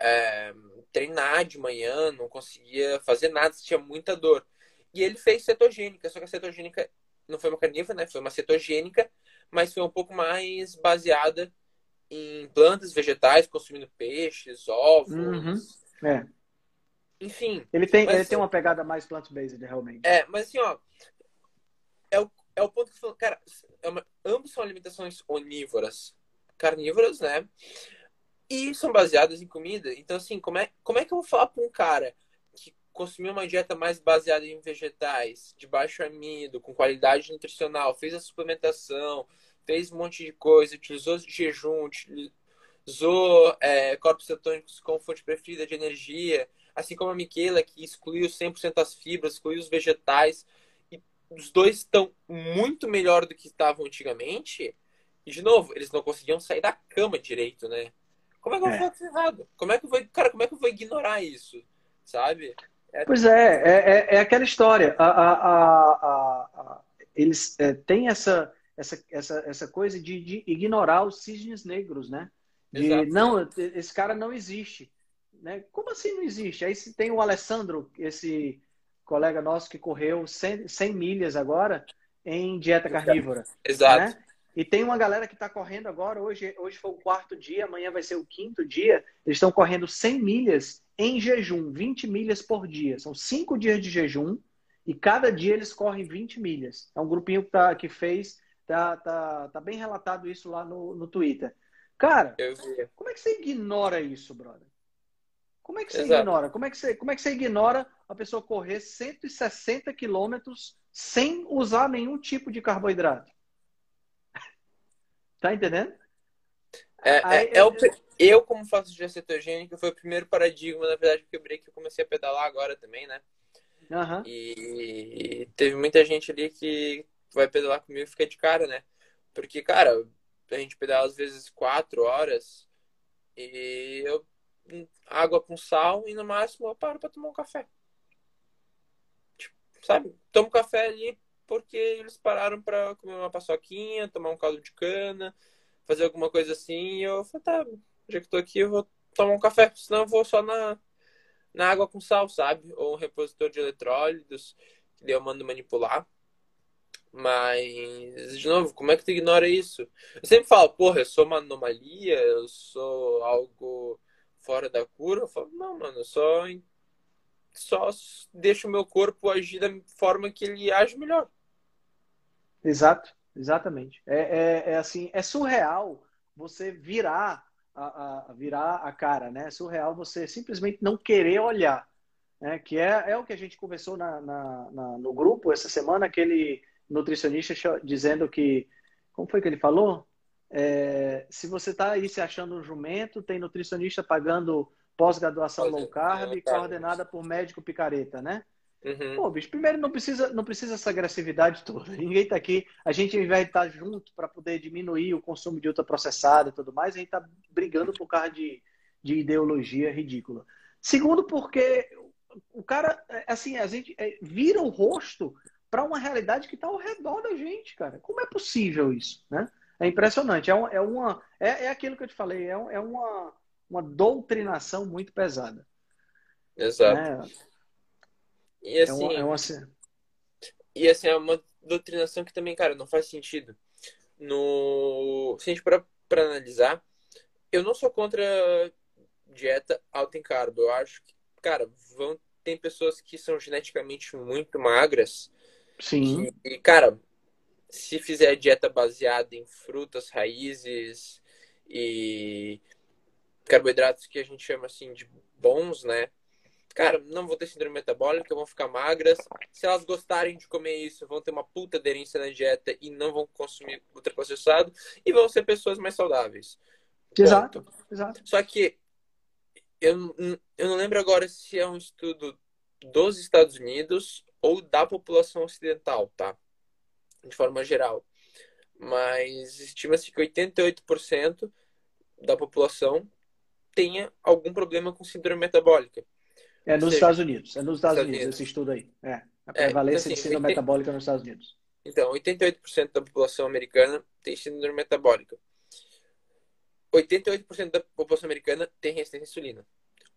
é, treinar de manhã, não conseguia fazer nada, tinha muita dor. E ele fez cetogênica, só que a cetogênica não foi uma carnívora, né? Foi uma cetogênica, mas foi um pouco mais baseada em plantas, vegetais, consumindo peixes, ovos. Uhum. É. Enfim. Ele tem, mas, ele tem uma pegada mais plant-based, realmente. É, mas assim, ó. É o, é o ponto que eu cara, é uma, ambos são alimentações onívoras, carnívoras, né? E são baseadas em comida. Então, assim, como é, como é que eu vou falar pra um cara que consumiu uma dieta mais baseada em vegetais, de baixo amido, com qualidade nutricional, fez a suplementação, fez um monte de coisa, utilizou jejum, utilizou é, corpos cetônicos como fonte preferida de energia, assim como a Miquela, que excluiu 100% as fibras, excluiu os vegetais. E os dois estão muito melhor do que estavam antigamente. E, de novo, eles não conseguiam sair da cama direito, né? Como é que eu vou é. fazer errado? Como é que eu vou, cara, como é que eu vou ignorar isso? Sabe? É... Pois é, é, é, é, aquela história. A, a, a, a eles é, têm essa, essa, essa, essa coisa de, de ignorar os cisnes negros, né? De, Exato. não, esse cara não existe. Né? Como assim não existe? Aí se tem o Alessandro, esse colega nosso que correu 100, 100 milhas agora em dieta carnívora. Exato. Né? E tem uma galera que está correndo agora, hoje, hoje foi o quarto dia, amanhã vai ser o quinto dia. Eles estão correndo 100 milhas em jejum, 20 milhas por dia. São cinco dias de jejum e cada dia eles correm 20 milhas. É um grupinho que, tá, que fez, tá, tá, tá bem relatado isso lá no, no Twitter. Cara, como é que você ignora isso, brother? Como é que você Exato. ignora? Como é que você, como é que você ignora a pessoa correr 160 quilômetros sem usar nenhum tipo de carboidrato? tá entendendo? É, é Aí, é, é o, eu, como faço de cetogênica, foi o primeiro paradigma, na verdade, que eu que eu comecei a pedalar agora também, né? Uhum. E teve muita gente ali que vai pedalar comigo e fica de cara, né? Porque, cara, a gente pedala às vezes quatro horas e eu água com sal e no máximo eu paro para tomar um café. Tipo, sabe? Tomo café ali porque eles pararam para comer uma paçoquinha, tomar um caldo de cana, fazer alguma coisa assim. E eu falei, tá, já que tô aqui, eu vou tomar um café, senão eu vou só na, na água com sal, sabe? Ou um repositor de eletrólitos, que daí eu mando manipular. Mas, de novo, como é que tu ignora isso? Eu sempre falo, porra, eu sou uma anomalia, eu sou algo fora da cura, eu falo, não, mano, só, só deixa o meu corpo agir da forma que ele age melhor. Exato, exatamente. É, é, é assim, é surreal você virar a, a, virar a cara, né? É surreal você simplesmente não querer olhar, né? Que é, é o que a gente conversou na, na, na no grupo essa semana, aquele nutricionista dizendo que, como foi que ele falou? É, se você está aí se achando um jumento, tem nutricionista pagando pós-graduação low carb, é, coordenada por médico picareta, né? Uhum. Pô, bicho, primeiro não precisa, não precisa essa agressividade *laughs* toda. Ninguém tá aqui. A gente vai estar junto para poder diminuir o consumo de ultraprocessado e tudo mais. A gente tá brigando por causa de, de ideologia ridícula. Segundo, porque o cara, é, assim, a gente é, vira o rosto para uma realidade que está ao redor da gente, cara. Como é possível isso, né? É impressionante. É, um, é uma, é, é aquilo que eu te falei. É, é uma, uma doutrinação muito pesada. Exato. Né? E é assim, é uma, uma... E assim, é uma doutrinação que também, cara, não faz sentido. No... Se a gente para para analisar, eu não sou contra dieta alta em carbo. Eu acho que, cara, vão tem pessoas que são geneticamente muito magras. Sim. E, cara, se fizer dieta baseada em frutas, raízes e carboidratos que a gente chama assim de bons, né? cara, não vão ter síndrome metabólica, vão ficar magras. Se elas gostarem de comer isso, vão ter uma puta aderência na dieta e não vão consumir ultraprocessado e vão ser pessoas mais saudáveis. Exato, Ponto. exato. Só que eu, eu não lembro agora se é um estudo dos Estados Unidos ou da população ocidental, tá? De forma geral. Mas estima-se que 88% da população tenha algum problema com síndrome metabólica. É nos seja, Estados Unidos. É nos Estados, Estados Unidos, Unidos, esse estudo aí. É. A é, prevalência é, então, assim, de síndrome 80... metabólica nos Estados Unidos. Então, 88% da população americana tem síndrome metabólica. 88% da população americana tem resistência à insulina.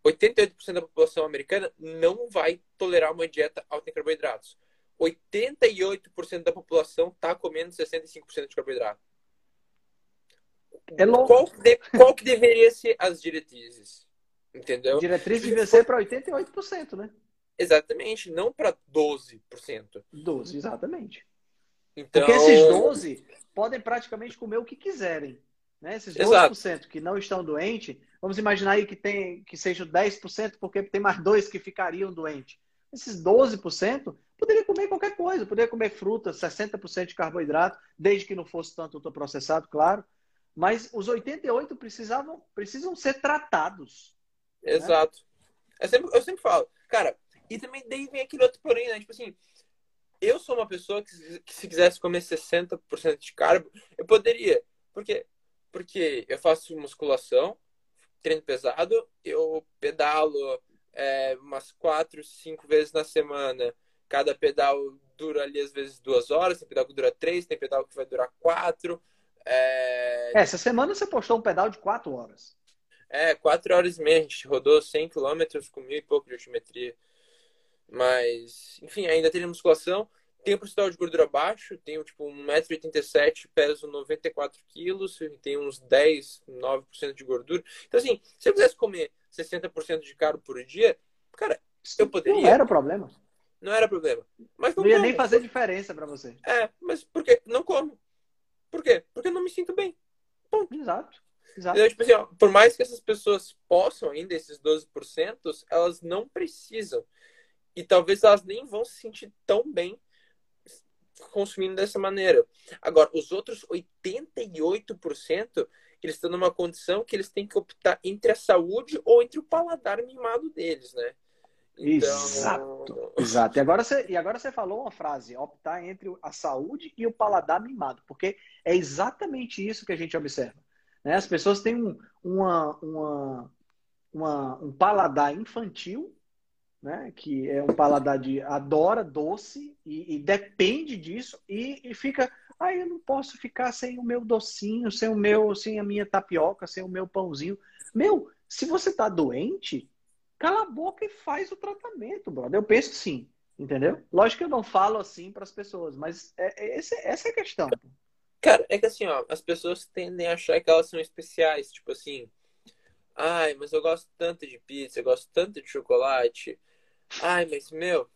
88% da população americana não vai tolerar uma dieta alta em carboidratos. 88% da população está comendo 65% de carboidrato. É louco. Qual, de, qual que deveria ser as diretrizes? Entendeu? A diretriz devia ser para 88%, né? Exatamente, não para 12%. 12, exatamente. Então... Porque esses 12 podem praticamente comer o que quiserem. Né? Esses 12% Exato. que não estão doentes, vamos imaginar aí que, tem, que seja 10%, porque tem mais dois que ficariam doentes. Esses 12% poderia comer qualquer coisa, poderia comer fruta, 60% de carboidrato, desde que não fosse tanto ultraprocessado, claro. Mas os 88 precisavam, precisam ser tratados. Né? Exato. Né? Eu, sempre, eu sempre falo, cara, e também daí vem aquele outro porém, né? Tipo assim, eu sou uma pessoa que, que se quisesse comer 60% de carbo, eu poderia. Por quê? Porque eu faço musculação, treino pesado, eu pedalo é, umas quatro, cinco vezes na semana. Cada pedal dura ali às vezes duas horas, tem pedal que dura três, tem pedal que vai durar quatro. É... é essa semana você postou um pedal de quatro horas. É, quatro horas e meia. A gente rodou 100 km com mil e pouco de altimetria. Mas, enfim, ainda tem musculação. Tenho percentual de gordura baixo. Tenho, tipo, 1,87m, peso 94 quilos. Tenho uns 10, 9% de gordura. Então, assim, se eu quisesse comer 60% de carbo por dia, cara, eu poderia. Não era problema. Não era problema. Mas não, não ia como. nem fazer diferença para você. É, mas por quê? Não como. Por quê? Porque eu não me sinto bem. Ponto. Exato. Exato. Então, tipo assim, ó, por mais que essas pessoas possam ainda, esses 12%, elas não precisam. E talvez elas nem vão se sentir tão bem consumindo dessa maneira. Agora, os outros 88%, eles estão numa condição que eles têm que optar entre a saúde ou entre o paladar mimado deles, né? Então... Exato, exato. E agora, você, e agora você falou uma frase, optar entre a saúde e o paladar mimado, porque é exatamente isso que a gente observa. Né? As pessoas têm um, uma, uma, uma, um paladar infantil, né? que é um paladar de adora doce e, e depende disso e, e fica, ah, eu não posso ficar sem o meu docinho, sem o meu, sem a minha tapioca, sem o meu pãozinho. Meu, se você está doente, cala a boca e faz o tratamento, brother. Eu penso sim, entendeu? Lógico que eu não falo assim para as pessoas, mas é, é, essa, é a questão. Cara, é que assim, ó, as pessoas tendem a achar que elas são especiais. Tipo assim, Ai, mas eu gosto tanto de pizza, eu gosto tanto de chocolate. Ai, mas meu,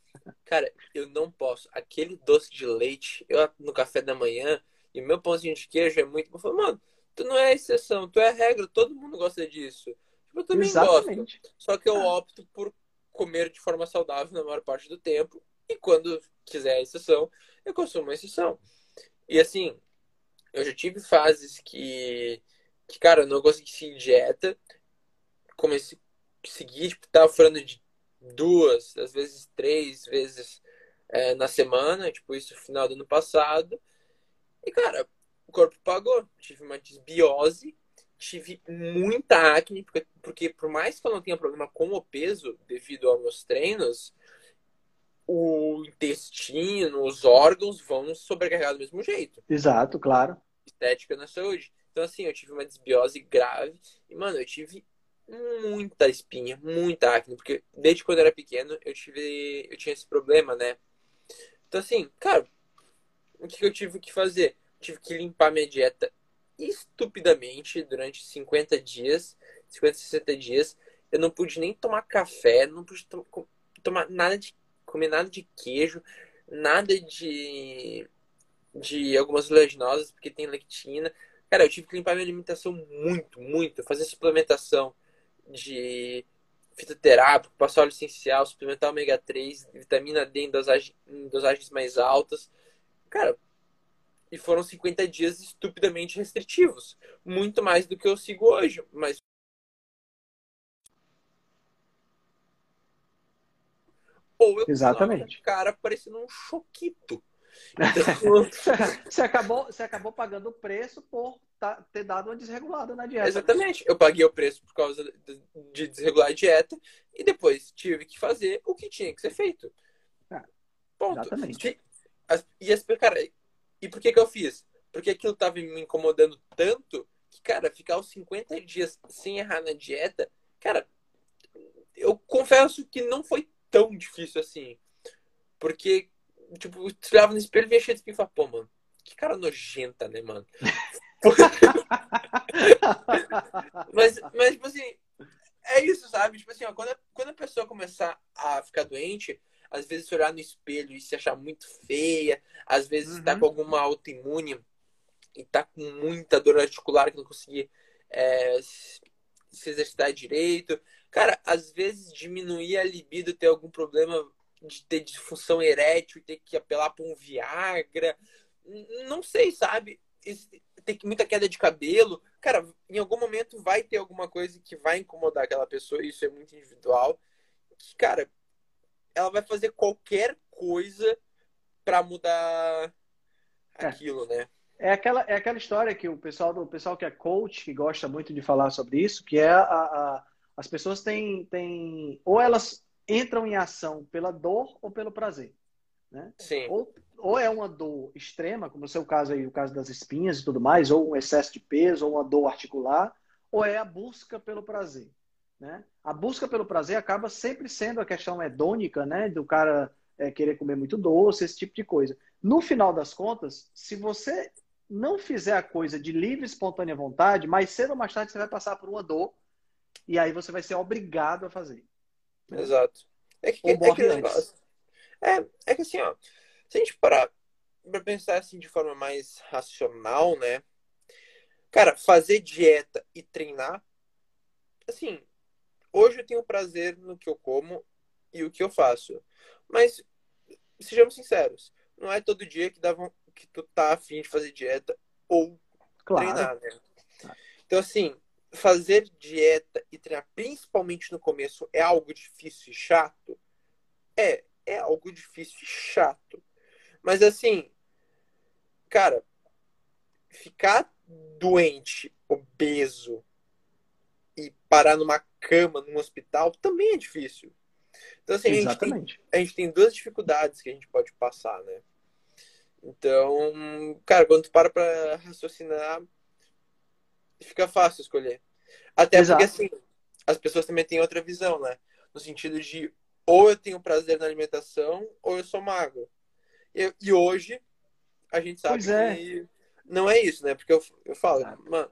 cara, eu não posso. Aquele doce de leite, eu no café da manhã, e meu pãozinho de queijo é muito. Falo, mano, tu não é exceção, tu é regra, todo mundo gosta disso. Eu também Exatamente. gosto. Só que eu ah. opto por comer de forma saudável na maior parte do tempo. E quando quiser a exceção, eu consumo a exceção. E assim, eu já tive fases que, que cara, eu não consegui seguir dieta. Comecei a seguir, tipo, tava falando de duas, às vezes três vezes é, na semana, tipo, isso no final do ano passado. E, cara, o corpo pagou. Tive uma desbiose, tive muita acne, porque, porque por mais que eu não tenha problema com o peso devido aos meus treinos, o intestino, os órgãos vão sobrecarregar do mesmo jeito. Exato, claro. Estética na saúde. Então, assim, eu tive uma desbiose grave e, mano, eu tive muita espinha, muita acne, porque desde quando eu era pequeno eu tive, eu tinha esse problema, né? Então, assim, cara, o que eu tive que fazer? tive que limpar minha dieta estupidamente durante 50 dias, 50, 60 dias. Eu não pude nem tomar café, não pude to tomar nada de comer nada de queijo, nada de de algumas oleaginosas porque tem lectina. Cara, eu tive que limpar minha alimentação muito, muito, fazer suplementação de fitoterápico, passar óleo essencial, suplementar ômega 3, vitamina D em, dosagem, em dosagens mais altas. Cara, e foram 50 dias estupidamente restritivos. Muito mais do que eu sigo hoje. Mas. Ou eu Exatamente. cara parecendo um choquito. Então... *laughs* você, acabou, você acabou pagando o preço por tá, ter dado uma desregulada na dieta. Exatamente. Eu paguei o preço por causa de desregular a dieta e depois tive que fazer o que tinha que ser feito. Ah, Ponto. Exatamente. E, as, cara, e por que que eu fiz? Porque aquilo tava me incomodando tanto que, cara, ficar os 50 dias sem errar na dieta, cara, eu confesso que não foi tão difícil assim. Porque, tipo, você olhava no espelho e via cheio de espinho e falava, pô, mano, que cara nojenta, né, mano? *laughs* mas, mas, tipo assim, é isso, sabe? Tipo assim, ó, quando, a, quando a pessoa começar a ficar doente, às vezes olhar no espelho e se achar muito feia, às vezes tá uhum. tá com alguma autoimune e tá com muita dor articular que não conseguir é, se exercitar direito. Cara, às vezes diminuir a libido, ter algum problema de ter disfunção erétil, ter que apelar para um Viagra. Não sei, sabe? Tem muita queda de cabelo. Cara, em algum momento vai ter alguma coisa que vai incomodar aquela pessoa, isso é muito individual. Que, cara, ela vai fazer qualquer coisa para mudar é. aquilo, né? É aquela, é aquela história que o pessoal, o pessoal que é coach, que gosta muito de falar sobre isso, que é a, a, as pessoas têm, têm. Ou elas entram em ação pela dor ou pelo prazer. Né? Sim. Ou, ou é uma dor extrema, como é o seu caso aí, o caso das espinhas e tudo mais, ou um excesso de peso, ou uma dor articular, ou é a busca pelo prazer. Né? A busca pelo prazer acaba sempre sendo a questão hedônica, né? Do cara é, querer comer muito doce, esse tipo de coisa. No final das contas, se você não fizer a coisa de livre, espontânea vontade, mais cedo ou mais tarde você vai passar por uma dor e aí você vai ser obrigado a fazer. Exato. É que, é que negócio. É, é que assim, ó, se a gente parar pra pensar assim de forma mais racional, né? Cara, fazer dieta e treinar, assim, Hoje eu tenho prazer no que eu como e o que eu faço. Mas, sejamos sinceros, não é todo dia que, dá, que tu tá afim de fazer dieta ou claro. treinar, né? Então, assim, fazer dieta e treinar, principalmente no começo, é algo difícil e chato? É, é algo difícil e chato. Mas, assim, cara, ficar doente, obeso e parar numa cama num hospital também é difícil. Então, assim, a gente, tem, a gente, tem, duas dificuldades que a gente pode passar, né? Então, cara, quando tu para pra raciocinar, fica fácil escolher. Até Exato. porque, assim, as pessoas também têm outra visão, né? No sentido de ou eu tenho prazer na alimentação ou eu sou magro. E, e hoje, a gente sabe é. que não é isso, né? Porque eu, eu falo, mano,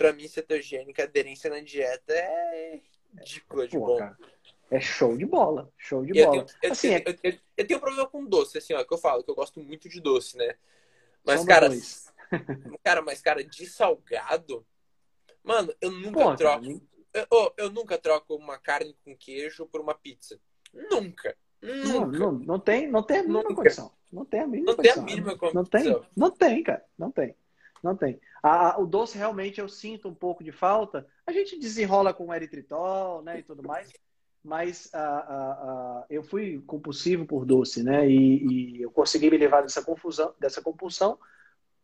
pra mim, cetogênica, aderência na dieta é ridícula de Pô, bom. Cara, é show de bola. Show de bola. Eu tenho, eu, assim, eu, é... eu, eu, tenho um problema com doce, assim, ó, que eu falo, que eu gosto muito de doce, né? Mas, cara, *laughs* cara, mas, cara, de salgado, mano, eu nunca Pô, troco. Cara, eu, eu nunca troco uma carne com queijo por uma pizza. Nunca. Nunca. Não, não, não tem, não tem a mínima nunca. condição. Não tem a mínima não condição. Tem a mínima condição. Não tem, não tem, cara. Não tem. Não tem. A, a, o doce realmente eu sinto um pouco de falta. A gente desenrola com eritritol, né, e tudo mais. Mas a, a, eu fui compulsivo por doce, né? E, e, eu consegui me levar dessa confusão, dessa compulsão,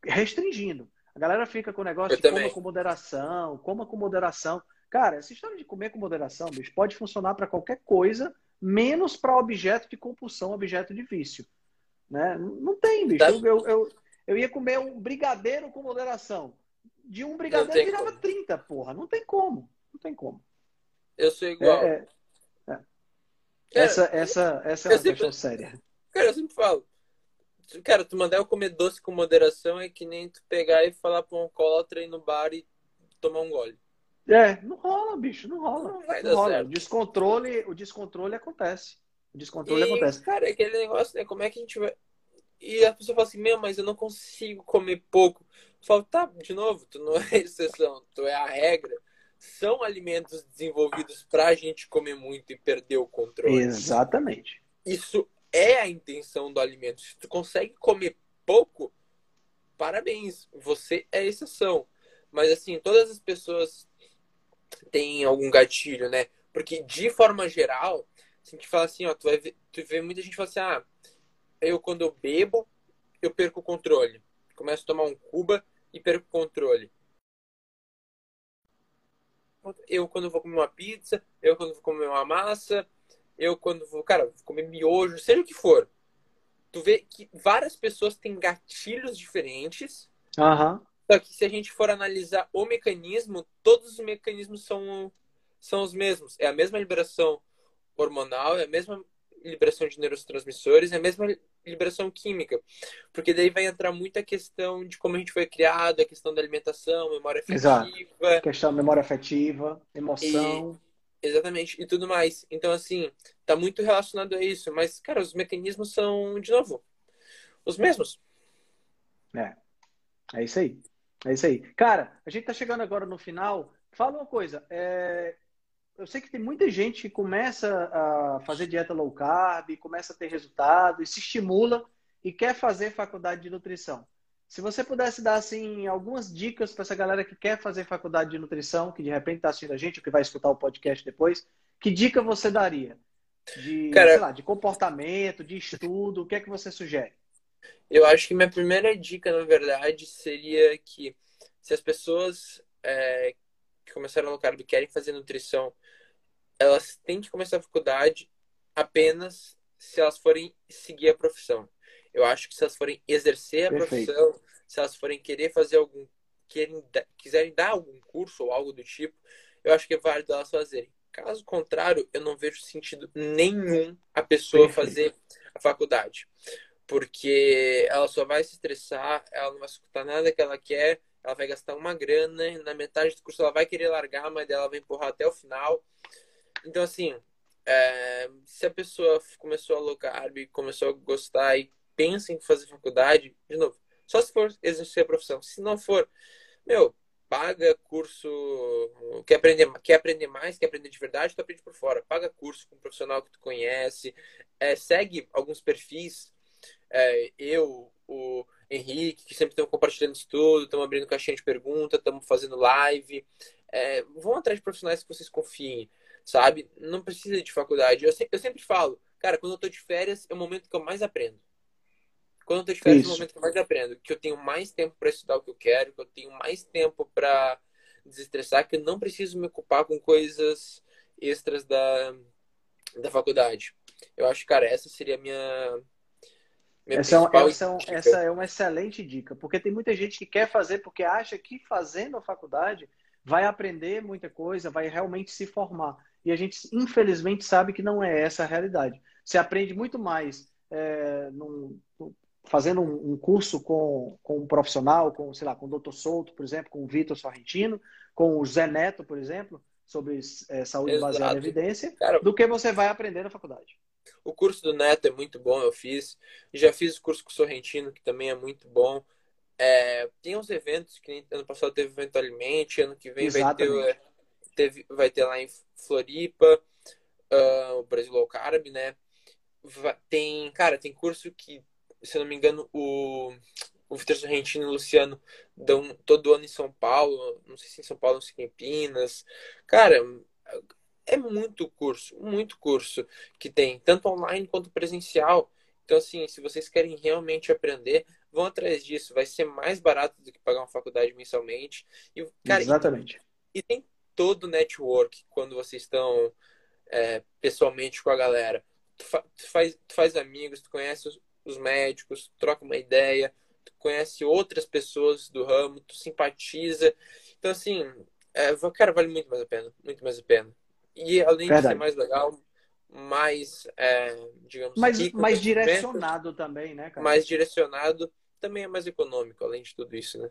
restringindo. A galera fica com o negócio eu de também. coma com moderação, coma com moderação. Cara, essa história de comer com moderação, bicho, pode funcionar para qualquer coisa, menos para objeto de compulsão, objeto de vício. Né? Não tem, bicho. Tá. Eu, eu, eu, eu, ia comer um brigadeiro com moderação. De um brigadeiro virava como. 30, porra. Não tem como. Não tem como. Eu sou igual. É, é, é. Essa, essa, essa é uma sempre, questão séria. Cara, eu sempre falo. Cara, tu mandar eu comer doce com moderação é que nem tu pegar e falar pra um alcoólatra ir no bar e tomar um gole. É, não rola, bicho, não rola. Não vai não dar rola. certo. O descontrole, o descontrole acontece. O descontrole e, acontece. Cara, aquele negócio, né? Como é que a gente vai. E a pessoa fala assim, meu, mas eu não consigo comer pouco. Falo, tá, de novo, tu não *laughs* é exceção, tu é a regra. São alimentos desenvolvidos pra gente comer muito e perder o controle. Exatamente. Isso é a intenção do alimento. Se tu consegue comer pouco, parabéns, você é exceção. Mas assim, todas as pessoas tem algum gatilho, né? Porque de forma geral, a gente fala assim, ó, tu vai ver, tu vê muita gente fala assim, ah, eu quando eu bebo, eu perco o controle. Começo a tomar um cuba e perco o controle. Eu quando vou comer uma pizza, eu quando vou comer uma massa, eu quando vou, cara, vou comer miojo, seja o que for. Tu vê que várias pessoas têm gatilhos diferentes. Uhum só que se a gente for analisar o mecanismo, todos os mecanismos são, são os mesmos. É a mesma liberação hormonal, é a mesma liberação de neurotransmissores, é a mesma liberação química. Porque daí vai entrar muita questão de como a gente foi criado, a questão da alimentação, memória afetiva. Exato. Questão da memória afetiva, emoção. E, exatamente, e tudo mais. Então, assim, tá muito relacionado a isso. Mas, cara, os mecanismos são, de novo, os mesmos. É. É isso aí. É isso aí. Cara, a gente está chegando agora no final. Fala uma coisa. É... Eu sei que tem muita gente que começa a fazer dieta low carb, começa a ter resultado e se estimula e quer fazer faculdade de nutrição. Se você pudesse dar assim algumas dicas para essa galera que quer fazer faculdade de nutrição, que de repente está assistindo a gente, ou que vai escutar o podcast depois, que dica você daria? De, Cara, lá, de comportamento, de estudo, o que é que você sugere? Eu acho que minha primeira dica, na verdade, seria que se as pessoas é, que começaram no carb querem fazer nutrição, elas têm que começar a faculdade apenas se elas forem seguir a profissão. Eu acho que se elas forem exercer a Perfeito. profissão, se elas forem querer fazer algum, querem, quiserem dar algum curso ou algo do tipo, eu acho que é válido elas fazerem. Caso contrário, eu não vejo sentido nenhum a pessoa Perfeito. fazer a faculdade porque ela só vai se estressar, ela não vai escutar nada que ela quer, ela vai gastar uma grana, na metade do curso ela vai querer largar, mas ela vai empurrar até o final. Então, assim, é, se a pessoa começou a low carb, começou a gostar e pensa em fazer faculdade, de novo, só se for exercer a profissão. Se não for, meu, paga curso, quer aprender, quer aprender mais, quer aprender de verdade, tu aprende por fora. Paga curso com um profissional que tu conhece, é, segue alguns perfis é, eu, o Henrique, que sempre estamos compartilhando isso tudo, estamos abrindo caixinha de pergunta, estamos fazendo live. É, vão atrás de profissionais que vocês confiem, sabe? Não precisa de faculdade. Eu, se, eu sempre falo, cara, quando eu estou de férias é o momento que eu mais aprendo. Quando eu estou de férias isso. é o momento que eu mais aprendo. Que eu tenho mais tempo para estudar o que eu quero, que eu tenho mais tempo para desestressar, que eu não preciso me ocupar com coisas extras da, da faculdade. Eu acho, cara, essa seria a minha essa, é, essa, essa, é uma excelente dica, porque tem muita gente que quer fazer porque acha que fazendo a faculdade vai aprender muita coisa, vai realmente se formar. E a gente, infelizmente, sabe que não é essa a realidade. Você aprende muito mais é, num, fazendo um, um, curso com, com um profissional, com, sei lá, com o Dr. Souto, por exemplo, com o Vitor Sorrentino, com o Zé Neto, por exemplo, sobre é, saúde Exato. baseada em evidência, Cara, do que você vai aprender na faculdade. O curso do Neto é muito bom, eu fiz. Já fiz o curso com o Sorrentino, que também é muito bom. É, tem uns eventos que ano passado teve evento Alimente, ano que vem vai ter, é, teve, vai ter lá em Floripa, uh, o Brasil Low Carb, né? Tem, cara, tem curso que, se eu não me engano, o, o Vitor Sorrentino e o Luciano dão todo ano em São Paulo, não sei se em São Paulo ou se em Campinas. Cara, é muito curso, muito curso que tem, tanto online quanto presencial. Então, assim, se vocês querem realmente aprender, vão atrás disso. Vai ser mais barato do que pagar uma faculdade mensalmente. E, cara, Exatamente. E, e tem todo o network quando vocês estão é, pessoalmente com a galera. Tu, fa tu, faz, tu faz amigos, tu conhece os, os médicos, troca uma ideia, tu conhece outras pessoas do ramo, tu simpatiza. Então, assim, é, cara, vale muito mais a pena. Muito mais a pena. E além Verdade. de ser mais legal, mais, é, digamos, mais, mais direcionado também, né, cara? Mais direcionado, também é mais econômico, além de tudo isso, né?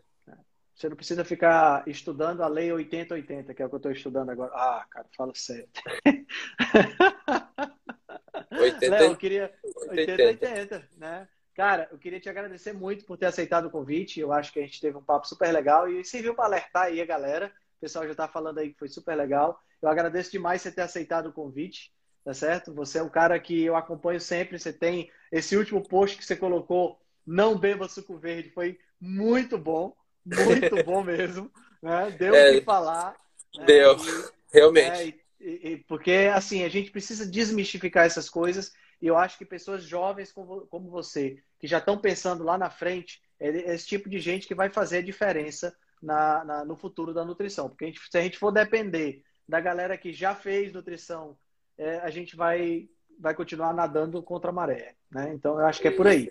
Você não precisa ficar estudando a lei 8080, que é o que eu estou estudando agora. Ah, cara, fala sério. *laughs* 80, Léo, eu queria 8080, né? Cara, eu queria te agradecer muito por ter aceitado o convite. Eu acho que a gente teve um papo super legal e serviu para alertar aí a galera. O pessoal já está falando aí que foi super legal. Eu agradeço demais você ter aceitado o convite, tá certo? Você é um cara que eu acompanho sempre. Você tem esse último post que você colocou, não beba suco verde, foi muito bom, muito *laughs* bom mesmo. Né? Deu o é, que falar. Né? Deu, e, realmente. É, e, e, porque, assim, a gente precisa desmistificar essas coisas. E eu acho que pessoas jovens como, como você, que já estão pensando lá na frente, é esse tipo de gente que vai fazer a diferença na, na, no futuro da nutrição. Porque a gente, se a gente for depender da galera que já fez nutrição, é, a gente vai, vai continuar nadando contra a maré. Né? Então, eu acho que é por aí.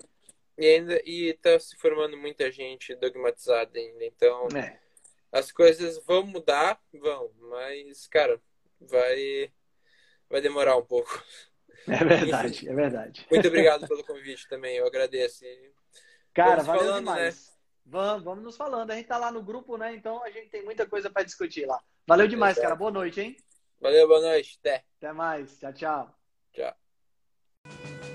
E ainda e tá se formando muita gente dogmatizada ainda. Então, é. as coisas vão mudar, vão, mas, cara, vai, vai demorar um pouco. *laughs* É verdade, é verdade. Muito obrigado *laughs* pelo convite também, eu agradeço. Cara, valeu falando, demais. Né? Vamos, vamos nos falando. A gente tá lá no grupo, né? Então a gente tem muita coisa para discutir lá. Valeu demais, Exato. cara. Boa noite, hein? Valeu, boa noite. Até. Até mais. Tchau, tchau. Tchau.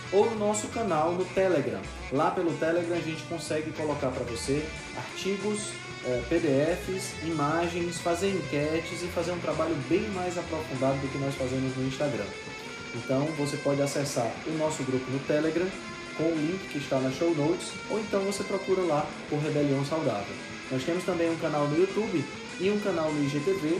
ou no nosso canal no Telegram. Lá pelo Telegram a gente consegue colocar para você artigos, eh, PDFs, imagens, fazer enquetes e fazer um trabalho bem mais aprofundado do que nós fazemos no Instagram. Então você pode acessar o nosso grupo no Telegram com o link que está na show notes, ou então você procura lá por Rebelião Saudável. Nós temos também um canal no YouTube e um canal no IGTV,